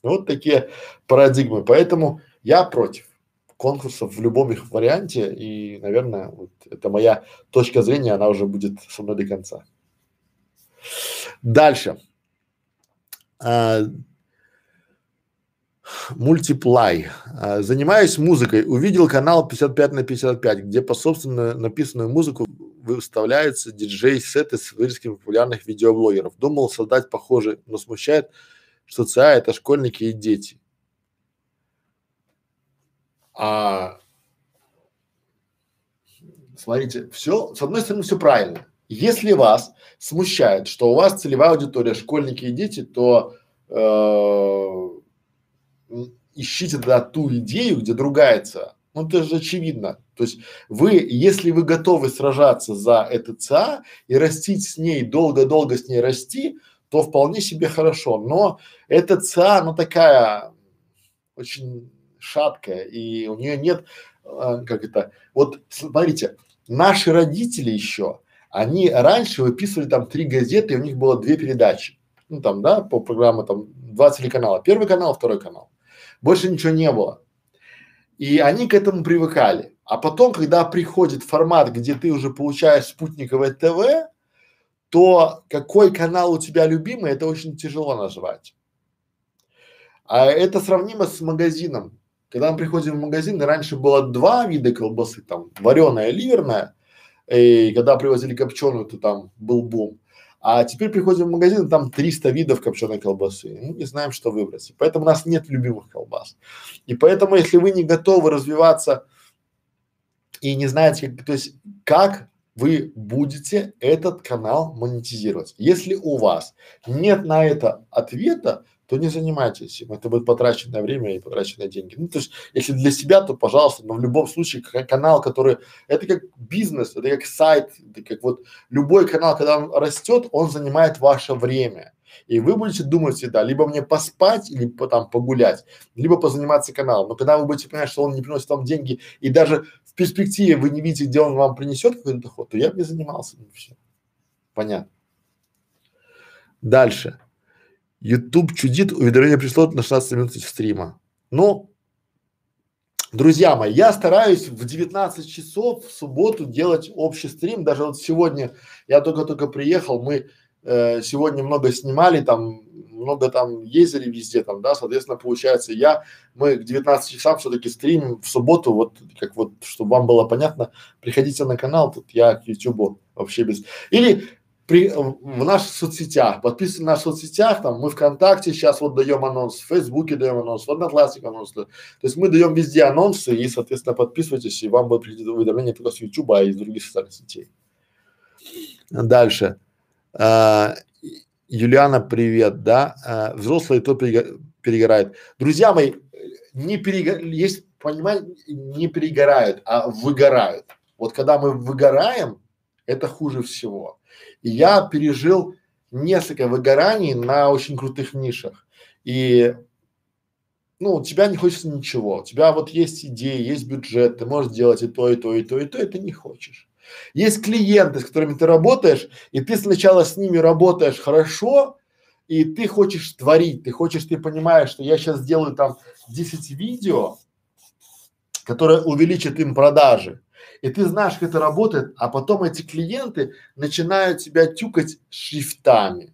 Speaker 1: Вот такие парадигмы. Поэтому я против конкурсов в любом их варианте, и, наверное, вот это моя точка зрения, она уже будет со мной до конца. Дальше. А, Мультиплай. А, занимаюсь музыкой. Увидел канал 55 на 55, где по собственно написанную музыку выставляются диджей-сеты с вырезками популярных видеоблогеров. Думал создать похожий, но смущает, что ЦА это школьники и дети. А смотрите, все, с одной стороны, все правильно. Если вас смущает, что у вас целевая аудитория школьники и дети, то э, ищите тогда ту идею, где другая ЦА. Ну, это же очевидно. То есть вы, если вы готовы сражаться за эту ЦА и растить с ней, долго-долго с ней расти, то вполне себе хорошо. Но эта ЦА, ну такая очень шаткая, и у нее нет, э, как это, вот смотрите, наши родители еще, они раньше выписывали там три газеты, и у них было две передачи. Ну там, да, по программе там два телеканала. Первый канал, второй канал. Больше ничего не было. И они к этому привыкали. А потом, когда приходит формат, где ты уже получаешь спутниковое ТВ, то какой канал у тебя любимый, это очень тяжело назвать. А это сравнимо с магазином. Когда мы приходим в магазин, раньше было два вида колбасы, там вареная, ливерная, и когда привозили копченую, то там был бум. А теперь приходим в магазин, там 300 видов копченой колбасы. Мы не знаем, что выбрать. Поэтому у нас нет любимых колбас. И поэтому, если вы не готовы развиваться и не знаете, как, то есть как вы будете этот канал монетизировать. Если у вас нет на это ответа, то не занимайтесь им. Это будет потраченное время и потраченные деньги. Ну, то есть, если для себя, то пожалуйста, но в любом случае канал, который, это как бизнес, это как сайт, это как вот любой канал, когда он растет, он занимает ваше время. И вы будете думать всегда, либо мне поспать, или по, там погулять, либо позаниматься каналом. Но когда вы будете понимать, что он не приносит вам деньги, и даже в перспективе вы не видите, где он вам принесет какой-то доход, то я бы не занимался. Ну, все. Понятно. Дальше. YouTube чудит, уведомление пришло на 16 минут стрима. Ну, друзья мои, я стараюсь в 19 часов в субботу делать общий стрим. Даже вот сегодня я только-только приехал, мы э, сегодня много снимали, там много там ездили везде, там, да, соответственно, получается, я, мы к 19 часам все-таки стримим в субботу, вот, как вот, чтобы вам было понятно, приходите на канал, тут я к YouTube вообще без. Или при, в наших соцсетях, подписаны на соцсетях, там мы ВКонтакте сейчас вот даем анонс, в Фейсбуке даем анонс, в Одноклассниках анонс. То есть мы даем везде анонсы и, соответственно, подписывайтесь, и вам будет приходить уведомление только с YouTube, а из других социальных сетей. Дальше. А, Юлиана, привет, да? А, взрослые то перегорает. Друзья мои, не перего... есть, понимаете, не перегорают, а выгорают. Вот когда мы выгораем, это хуже всего. И я пережил несколько выгораний на очень крутых нишах. И ну, у тебя не хочется ничего. У тебя вот есть идеи, есть бюджет, ты можешь делать и то, и то, и то, и то, и ты не хочешь. Есть клиенты, с которыми ты работаешь, и ты сначала с ними работаешь хорошо, и ты хочешь творить, ты хочешь, ты понимаешь, что я сейчас сделаю там 10 видео, которые увеличат им продажи и ты знаешь, как это работает, а потом эти клиенты начинают тебя тюкать шрифтами.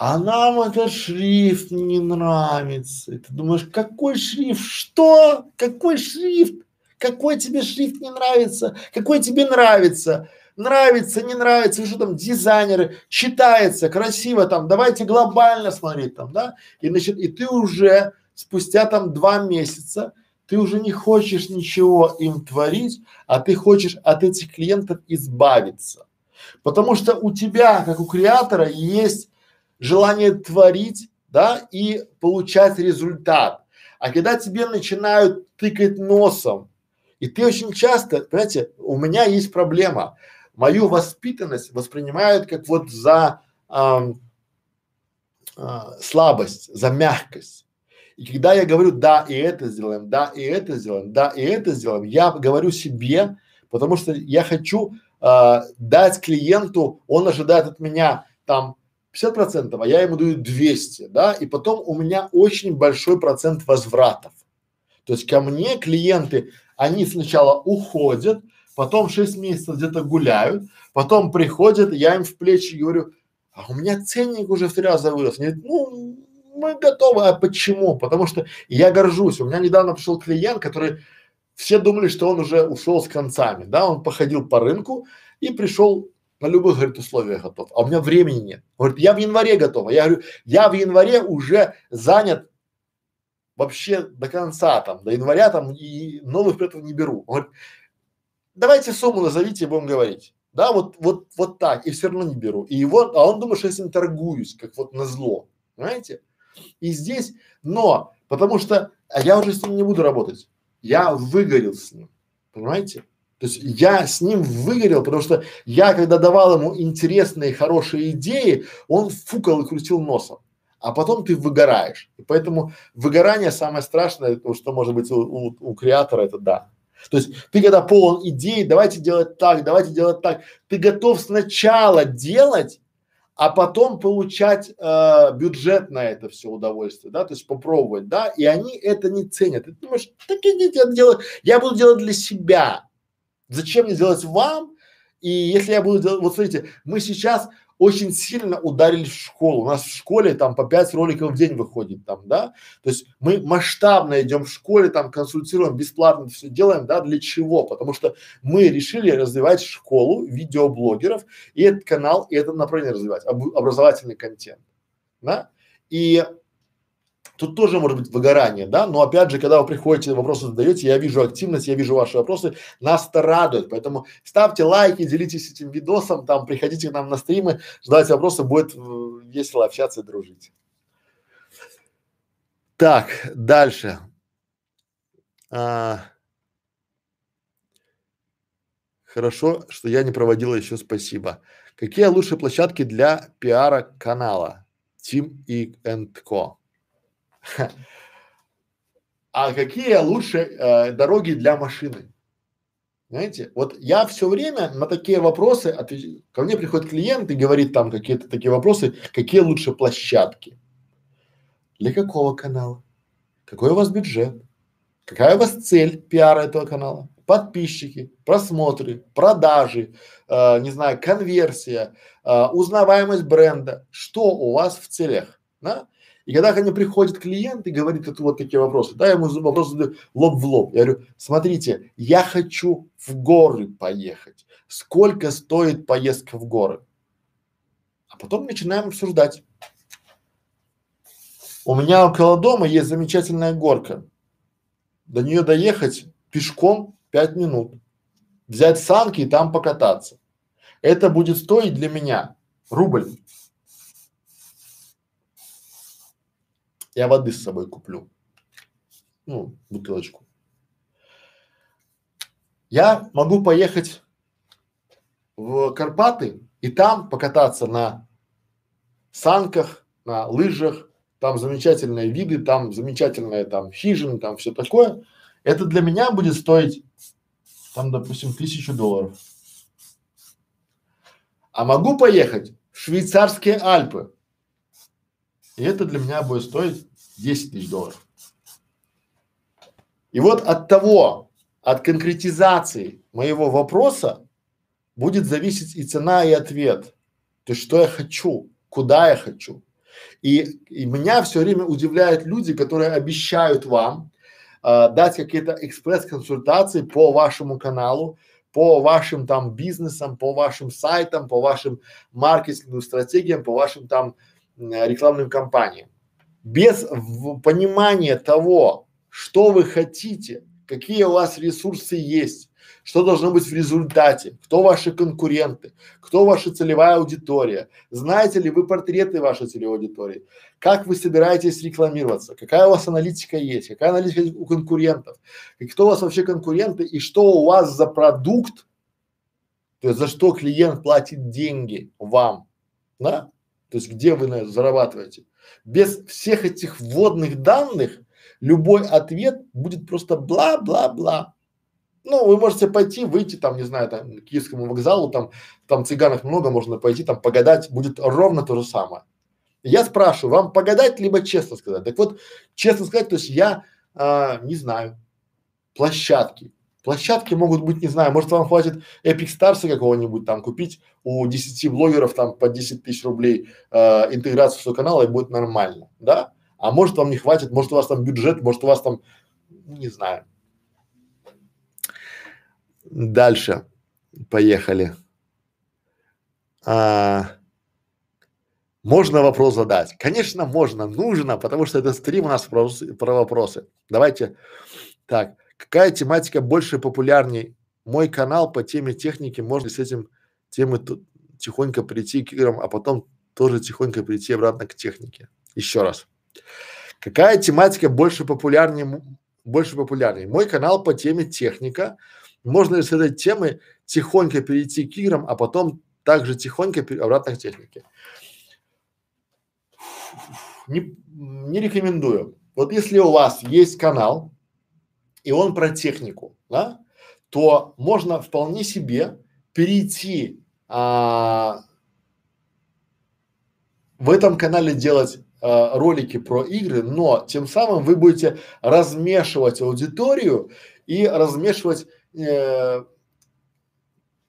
Speaker 1: А нам этот шрифт не нравится. И ты думаешь, какой шрифт? Что? Какой шрифт? Какой тебе шрифт не нравится? Какой тебе нравится? Нравится, не нравится, что там дизайнеры, читается, красиво там, давайте глобально смотреть там, да? И значит, и ты уже спустя там два месяца ты уже не хочешь ничего им творить, а ты хочешь от этих клиентов избавиться. Потому что у тебя, как у креатора, есть желание творить, да, и получать результат. А когда тебе начинают тыкать носом, и ты очень часто, понимаете, у меня есть проблема. Мою воспитанность воспринимают как вот за а, а, слабость, за мягкость. И когда я говорю, да, и это сделаем, да, и это сделаем, да, и это сделаем, я говорю себе, потому что я хочу э, дать клиенту, он ожидает от меня там 50 процентов, а я ему даю 200, да, и потом у меня очень большой процент возвратов. То есть ко мне клиенты, они сначала уходят, потом 6 месяцев где-то гуляют, потом приходят, я им в плечи говорю, а у меня ценник уже в три раза вырос. Они говорят, ну, мы готовы. А почему? Потому что я горжусь. У меня недавно пришел клиент, который все думали, что он уже ушел с концами, да, он походил по рынку и пришел на любых, говорит, условиях готов. А у меня времени нет. Говорит, я в январе готов. Я говорю, я в январе уже занят вообще до конца там, до января там и новых при не беру. Он говорит, давайте сумму назовите и будем говорить. Да, вот, вот, вот так, и все равно не беру. И вот, а он думает, что я с ним торгуюсь, как вот на зло, понимаете? И здесь, но, потому что, а я уже с ним не буду работать. Я выгорел с ним, понимаете? То есть я с ним выгорел, потому что я, когда давал ему интересные, хорошие идеи, он фукал и крутил носом. А потом ты выгораешь. И поэтому выгорание самое страшное, что может быть у, у, у креатора, это да. То есть ты когда полон идей, давайте делать так, давайте делать так, ты готов сначала делать, а потом получать э, бюджет на это все удовольствие, да, то есть попробовать, да, и они это не ценят. Ты думаешь, так идите это делать, я буду делать для себя. Зачем мне делать вам? И если я буду делать, вот смотрите, мы сейчас очень сильно ударили в школу. У нас в школе там по пять роликов в день выходит там, да. То есть мы масштабно идем в школе, там консультируем, бесплатно все делаем, да, для чего? Потому что мы решили развивать школу видеоблогеров и этот канал, и это направление развивать, об, образовательный контент, да. И Тут тоже может быть выгорание, да, но опять же, когда вы приходите, вопросы задаете, я вижу активность, я вижу ваши вопросы, нас это радует, поэтому ставьте лайки, делитесь этим видосом, там, приходите к нам на стримы, задавайте вопросы, будет э, весело общаться и дружить. Так, дальше. А, хорошо, что я не проводила еще, спасибо. Какие лучшие площадки для пиара канала? Team и Co. А какие лучше э, дороги для машины? Знаете, вот я все время на такие вопросы отвечаю. Ко мне приходит клиент и говорит там какие-то такие вопросы, какие лучше площадки. Для какого канала? Какой у вас бюджет? Какая у вас цель пиара этого канала? Подписчики, просмотры, продажи, э, не знаю, конверсия, э, узнаваемость бренда. Что у вас в целях? Да? И когда ко мне приходит клиент и говорит это вот такие вопросы, да, я ему вопрос задаю лоб в лоб. Я говорю, смотрите, я хочу в горы поехать. Сколько стоит поездка в горы? А потом начинаем обсуждать. У меня около дома есть замечательная горка. До нее доехать пешком пять минут. Взять санки и там покататься. Это будет стоить для меня рубль. Я воды с собой куплю. Ну, бутылочку. Я могу поехать в Карпаты и там покататься на санках, на лыжах, там замечательные виды, там замечательные там хижины, там все такое. Это для меня будет стоить там, допустим, тысячу долларов. А могу поехать в швейцарские Альпы. И это для меня будет стоить 10 тысяч долларов. И вот от того, от конкретизации моего вопроса будет зависеть и цена, и ответ. То есть, что я хочу, куда я хочу. И, и меня все время удивляют люди, которые обещают вам э, дать какие-то экспресс-консультации по вашему каналу, по вашим там бизнесам, по вашим сайтам, по вашим маркетинговым стратегиям, по вашим там рекламным кампаниям без понимания того, что вы хотите, какие у вас ресурсы есть, что должно быть в результате, кто ваши конкуренты, кто ваша целевая аудитория, знаете ли вы портреты вашей целевой аудитории, как вы собираетесь рекламироваться, какая у вас аналитика есть, какая аналитика у конкурентов, и кто у вас вообще конкуренты и что у вас за продукт, то есть за что клиент платит деньги вам, да? То есть где вы зарабатываете. Без всех этих вводных данных любой ответ будет просто бла-бла-бла. Ну, вы можете пойти, выйти там, не знаю, там, к Киевскому вокзалу, там, там цыганов много, можно пойти там погадать, будет ровно то же самое. Я спрашиваю, вам погадать, либо честно сказать? Так вот, честно сказать, то есть я а, не знаю, площадки, Площадки могут быть, не знаю, может вам хватит Epic Stars какого-нибудь там купить у 10 блогеров там по 10 тысяч рублей э, интеграцию свой канал и будет нормально, да? А может вам не хватит, может у вас там бюджет, может у вас там, не знаю. Дальше. Поехали. А, можно вопрос задать? Конечно, можно, нужно, потому что это стрим у нас про, про вопросы. Давайте. Так, какая тематика больше популярней? Мой канал по теме техники, можно с этим темы тихонько прийти к играм, а потом тоже тихонько прийти обратно к технике. Еще раз. Какая тематика больше популярнее, больше популярнее? Мой канал по теме техника. Можно ли с этой темы тихонько перейти к играм, а потом также тихонько обратно к технике? Не, не рекомендую. Вот если у вас есть канал, и он про технику, да, то можно вполне себе перейти а, в этом канале делать а, ролики про игры, но тем самым вы будете размешивать аудиторию и размешивать э,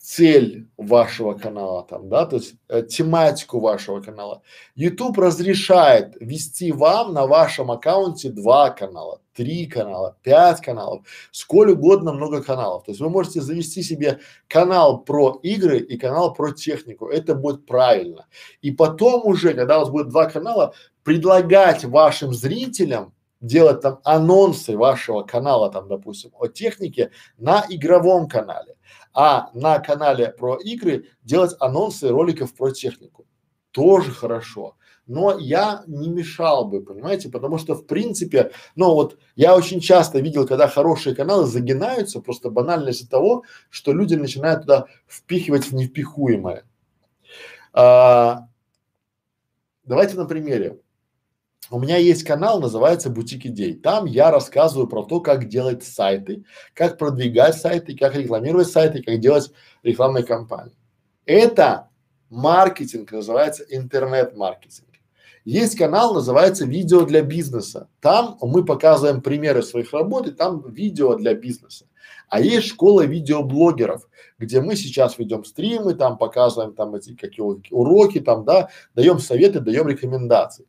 Speaker 1: цель вашего канала там, да, то есть э, тематику вашего канала. YouTube разрешает вести вам на вашем аккаунте два канала, три канала, пять каналов, сколь угодно много каналов. То есть вы можете завести себе канал про игры и канал про технику. Это будет правильно. И потом уже, когда у вас будет два канала, предлагать вашим зрителям делать там анонсы вашего канала, там, допустим, о технике на игровом канале а на канале про игры делать анонсы роликов про технику. Тоже хорошо. Но я не мешал бы, понимаете, потому что в принципе, ну вот я очень часто видел, когда хорошие каналы загинаются просто банально того, что люди начинают туда впихивать невпихуемое. А, давайте на примере. У меня есть канал, называется Бутик Идей. Там я рассказываю про то, как делать сайты, как продвигать сайты, как рекламировать сайты, как делать рекламные кампании. Это маркетинг, называется интернет-маркетинг. Есть канал, называется видео для бизнеса. Там мы показываем примеры своих работ, и там видео для бизнеса. А есть школа видеоблогеров, где мы сейчас ведем стримы, там показываем там эти какие уроки, там, да, даем советы, даем рекомендации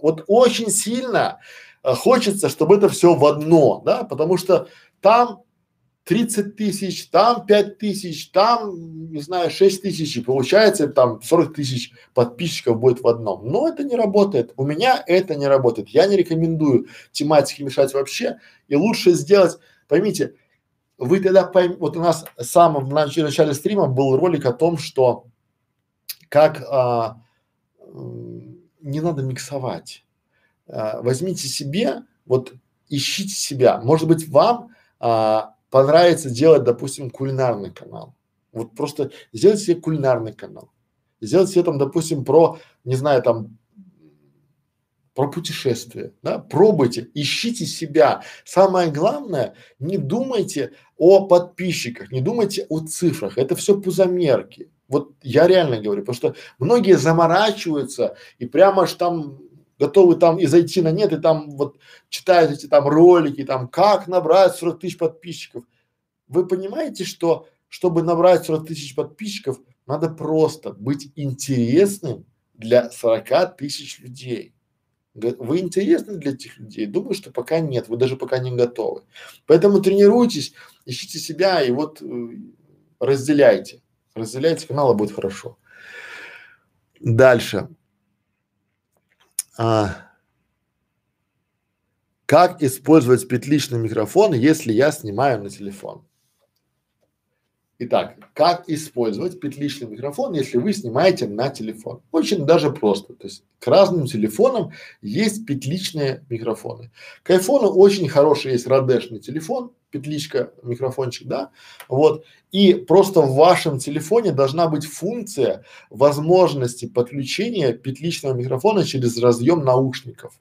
Speaker 1: вот очень сильно э, хочется, чтобы это все в одно, да, потому что там 30 тысяч, там 5 тысяч, там, не знаю, 6 тысяч, и получается там 40 тысяч подписчиков будет в одном. Но это не работает. У меня это не работает. Я не рекомендую тематики мешать вообще. И лучше сделать, поймите, вы тогда поймете, вот у нас в самом начале, начале стрима был ролик о том, что как а, не надо миксовать. А, возьмите себе, вот ищите себя. Может быть, вам а, понравится делать, допустим, кулинарный канал. Вот просто сделайте себе кулинарный канал. Сделайте себе там, допустим, про, не знаю, там, про путешествия, да, пробуйте, ищите себя. Самое главное, не думайте о подписчиках, не думайте о цифрах, это все пузомерки. Вот я реально говорю, потому что многие заморачиваются и прямо аж там готовы там и зайти на нет, и там вот читают эти там ролики, там как набрать 40 тысяч подписчиков. Вы понимаете, что чтобы набрать 40 тысяч подписчиков, надо просто быть интересным для 40 тысяч людей. Вы интересны для этих людей? Думаю, что пока нет, вы даже пока не готовы. Поэтому тренируйтесь, ищите себя и вот э, разделяйте. Разделяйте каналы, будет хорошо. Дальше. А, как использовать петличный микрофон, если я снимаю на телефон? Итак, как использовать петличный микрофон, если вы снимаете на телефон? Очень даже просто. То есть к разным телефонам есть петличные микрофоны. К айфону очень хороший есть радешный телефон, петличка, микрофончик, да, вот. И просто в вашем телефоне должна быть функция возможности подключения петличного микрофона через разъем наушников.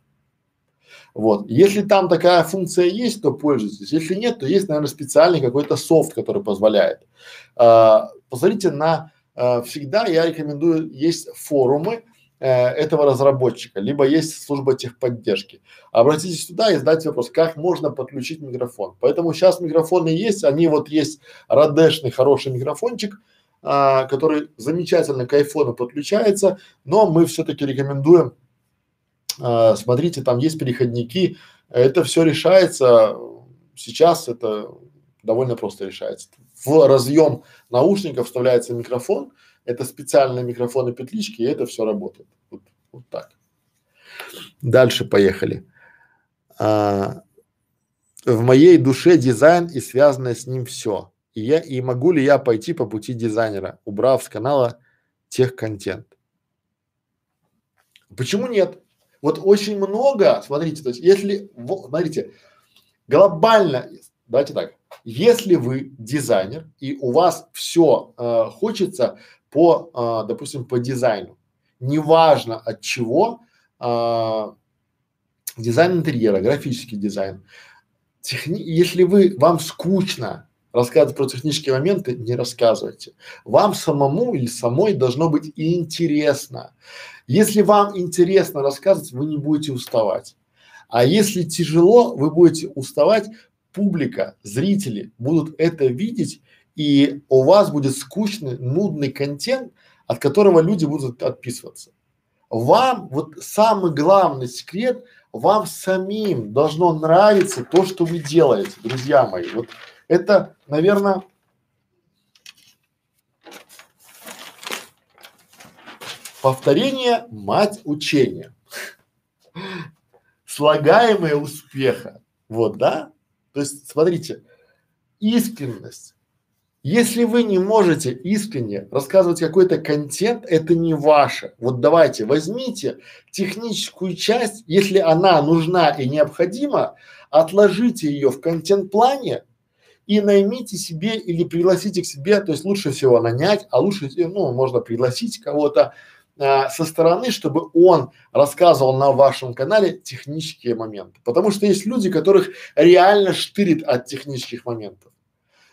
Speaker 1: Вот. Если там такая функция есть, то пользуйтесь. Если нет, то есть, наверное, специальный какой-то софт, который позволяет. А, посмотрите на, а, всегда я рекомендую, есть форумы, э, этого разработчика, либо есть служба техподдержки. Обратитесь туда и задайте вопрос, как можно подключить микрофон. Поэтому сейчас микрофоны есть, они вот есть радешный хороший микрофончик, а, который замечательно к айфону подключается, но мы все-таки рекомендуем а, смотрите, там есть переходники, это все решается, сейчас это довольно просто решается. В разъем наушников вставляется микрофон, это специальные микрофоны петлички, и это все работает. Вот, вот так. Дальше поехали. А, в моей душе дизайн и связанное с ним все. И я и могу ли я пойти по пути дизайнера, убрав с канала тех контент? Почему нет? Вот очень много, смотрите, то есть если, смотрите, глобально, давайте так, если вы дизайнер и у вас все э, хочется по, э, допустим, по дизайну, неважно от чего, э, дизайн интерьера, графический дизайн, техни... если вы, вам скучно рассказывать про технические моменты, не рассказывайте. Вам самому или самой должно быть интересно. Если вам интересно рассказывать, вы не будете уставать. А если тяжело, вы будете уставать, публика, зрители будут это видеть, и у вас будет скучный, нудный контент, от которого люди будут отписываться. Вам, вот самый главный секрет, вам самим должно нравиться то, что вы делаете, друзья мои. Вот это, наверное, Повторение – мать учения. Слагаемое успеха. Вот, да? То есть, смотрите, искренность. Если вы не можете искренне рассказывать какой-то контент, это не ваше. Вот давайте возьмите техническую часть, если она нужна и необходима, отложите ее в контент-плане и наймите себе или пригласите к себе, то есть лучше всего нанять, а лучше, ну, можно пригласить кого-то, а, со стороны, чтобы он рассказывал на вашем канале технические моменты. Потому что есть люди, которых реально штырит от технических моментов.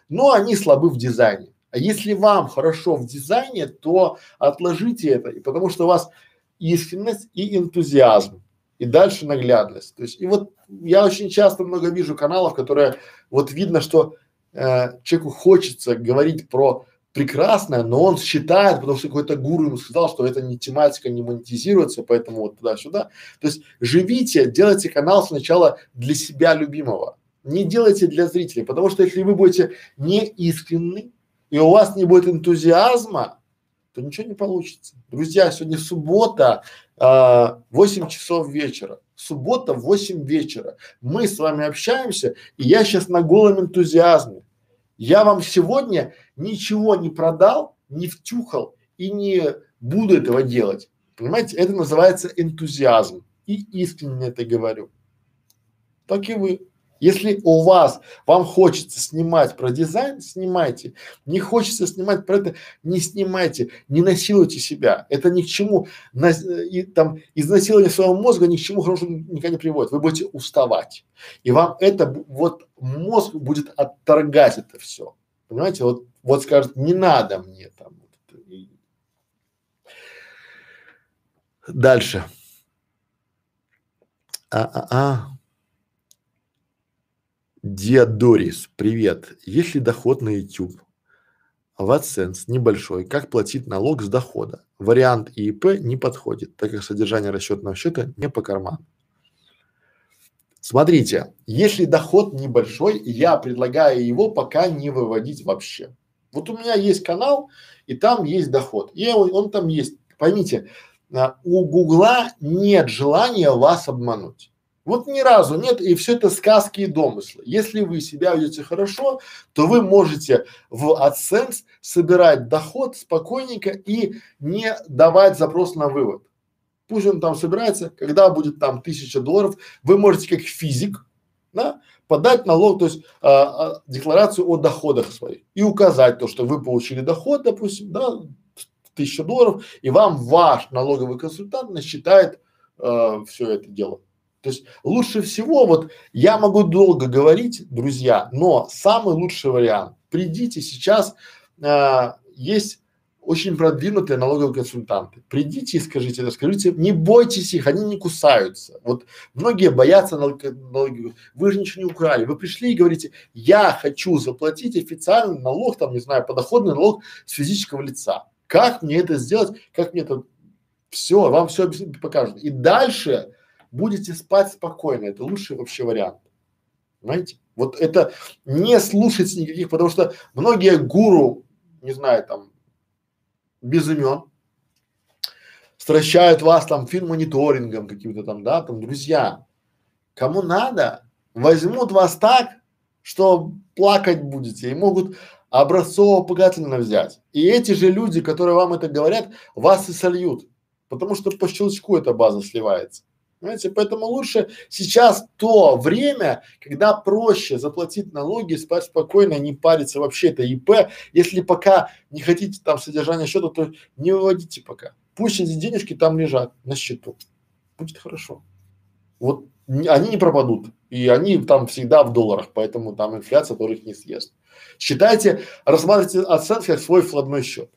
Speaker 1: Но они слабы в дизайне. А если вам хорошо в дизайне, то отложите это, и потому что у вас искренность и энтузиазм, и дальше наглядность. То есть, и вот я очень часто много вижу каналов, которые вот видно, что э, человеку хочется говорить про прекрасное, но он считает, потому что какой-то гуру ему сказал, что это не тематика не монетизируется, поэтому вот туда-сюда. То есть живите, делайте канал сначала для себя любимого, не делайте для зрителей, потому что если вы будете не искренны и у вас не будет энтузиазма, то ничего не получится. Друзья, сегодня суббота, э, 8 часов вечера. Суббота 8 вечера. Мы с вами общаемся, и я сейчас на голом энтузиазме. Я вам сегодня ничего не продал, не втюхал и не буду этого делать. Понимаете, это называется энтузиазм. И искренне это говорю. Так и вы. Если у вас, вам хочется снимать про дизайн, снимайте. Не хочется снимать про это, не снимайте. Не насилуйте себя. Это ни к чему, на, и, там, изнасилование своего мозга ни к чему хорошему никогда не приводит. Вы будете уставать. И вам это, вот мозг будет отторгать это все. Понимаете, вот, вот скажет, не надо мне там. Дальше. А-а-а. Диадорис, привет. Есть ли доход на YouTube? В AdSense небольшой. Как платить налог с дохода? Вариант ИИП не подходит, так как содержание расчетного счета не по карману. Смотрите, если доход небольшой, я предлагаю его пока не выводить вообще. Вот у меня есть канал, и там есть доход. И он, он там есть. Поймите, а, у Гугла нет желания вас обмануть. Вот ни разу нет, и все это сказки и домыслы. Если вы себя ведете хорошо, то вы можете в AdSense собирать доход спокойненько и не давать запрос на вывод. Пусть он там собирается, когда будет там тысяча долларов, вы можете как физик, да, подать налог, то есть а, а, декларацию о доходах своих и указать то, что вы получили доход, допустим, да, тысяча долларов, и вам ваш налоговый консультант насчитает а, все это дело. То есть лучше всего, вот я могу долго говорить, друзья, но самый лучший вариант, придите сейчас, а, есть очень продвинутые налоговые консультанты. Придите и скажите это, скажите, не бойтесь их, они не кусаются. Вот многие боятся налог, налоги. Вы же ничего не украли. Вы пришли и говорите, я хочу заплатить официальный налог, там, не знаю, подоходный налог с физического лица. Как мне это сделать? Как мне это? Все, вам все покажут. И дальше будете спать спокойно. Это лучший вообще вариант. Понимаете? Вот это не слушать никаких, потому что многие гуру, не знаю, там, без имен, стращают вас там фин-мониторингом каким-то там, да, там, друзья, кому надо, возьмут вас так, что плакать будете и могут образцово-показательно взять. И эти же люди, которые вам это говорят, вас и сольют, потому что по щелчку эта база сливается. Понимаете, поэтому лучше сейчас то время, когда проще заплатить налоги, спать спокойно, не париться вообще, это ИП. Если пока не хотите там содержание счета, то не выводите пока. Пусть эти денежки там лежат на счету. Будет хорошо. Вот они не пропадут. И они там всегда в долларах, поэтому там инфляция тоже их не съест. Считайте, рассматривайте оценки как свой вкладной счет.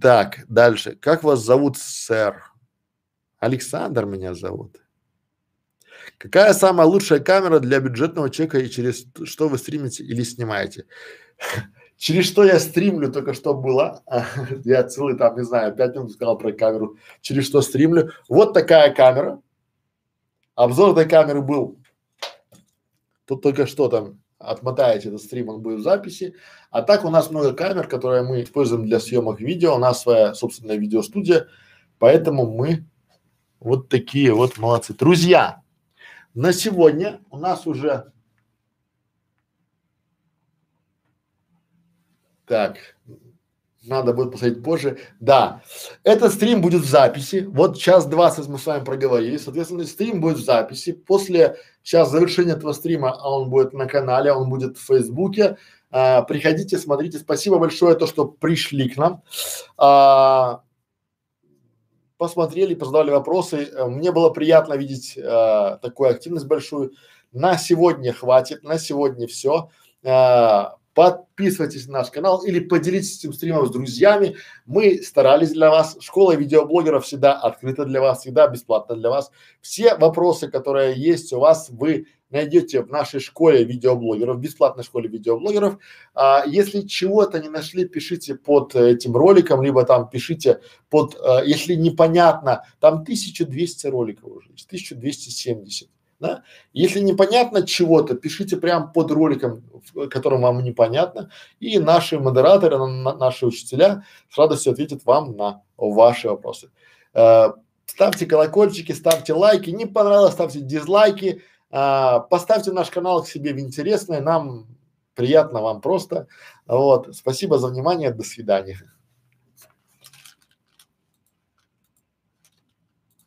Speaker 1: Так, дальше. Как вас зовут, сэр? Александр меня зовут. Какая самая лучшая камера для бюджетного человека и через что вы стримите или снимаете? через что я стримлю, только что было. я целый там, не знаю, пять минут сказал про камеру. Через что стримлю. Вот такая камера. Обзор этой камеры был. Тут только что там отмотаете этот стрим, он будет в записи. А так у нас много камер, которые мы используем для съемок видео. У нас своя собственная видеостудия. Поэтому мы вот такие вот молодцы. Друзья, на сегодня у нас уже так, надо будет посмотреть позже. Да, этот стрим будет в записи. Вот час двадцать мы с вами проговорили. Соответственно, стрим будет в записи. После сейчас завершения этого стрима, а он будет на канале, он будет в Фейсбуке. А, приходите, смотрите. Спасибо большое, то, что пришли к нам. А, посмотрели, позадавали вопросы. Э, мне было приятно видеть э, такую активность большую. На сегодня хватит, на сегодня все. Э, подписывайтесь на наш канал или поделитесь этим стримом с друзьями. Мы старались для вас. Школа видеоблогеров всегда открыта для вас, всегда бесплатно для вас. Все вопросы, которые есть у вас, вы найдете в нашей школе видеоблогеров, бесплатной школе видеоблогеров. А, если чего-то не нашли, пишите под этим роликом, либо там пишите под, а, если непонятно, там 1200 роликов уже, 1270. Да? Если непонятно чего-то, пишите прямо под роликом, которым вам непонятно, и наши модераторы, на, наши учителя с радостью ответят вам на ваши вопросы. Э, ставьте колокольчики, ставьте лайки, не понравилось, ставьте дизлайки, а, поставьте наш канал к себе в интересное, нам приятно, вам просто. Вот. Спасибо за внимание, до свидания.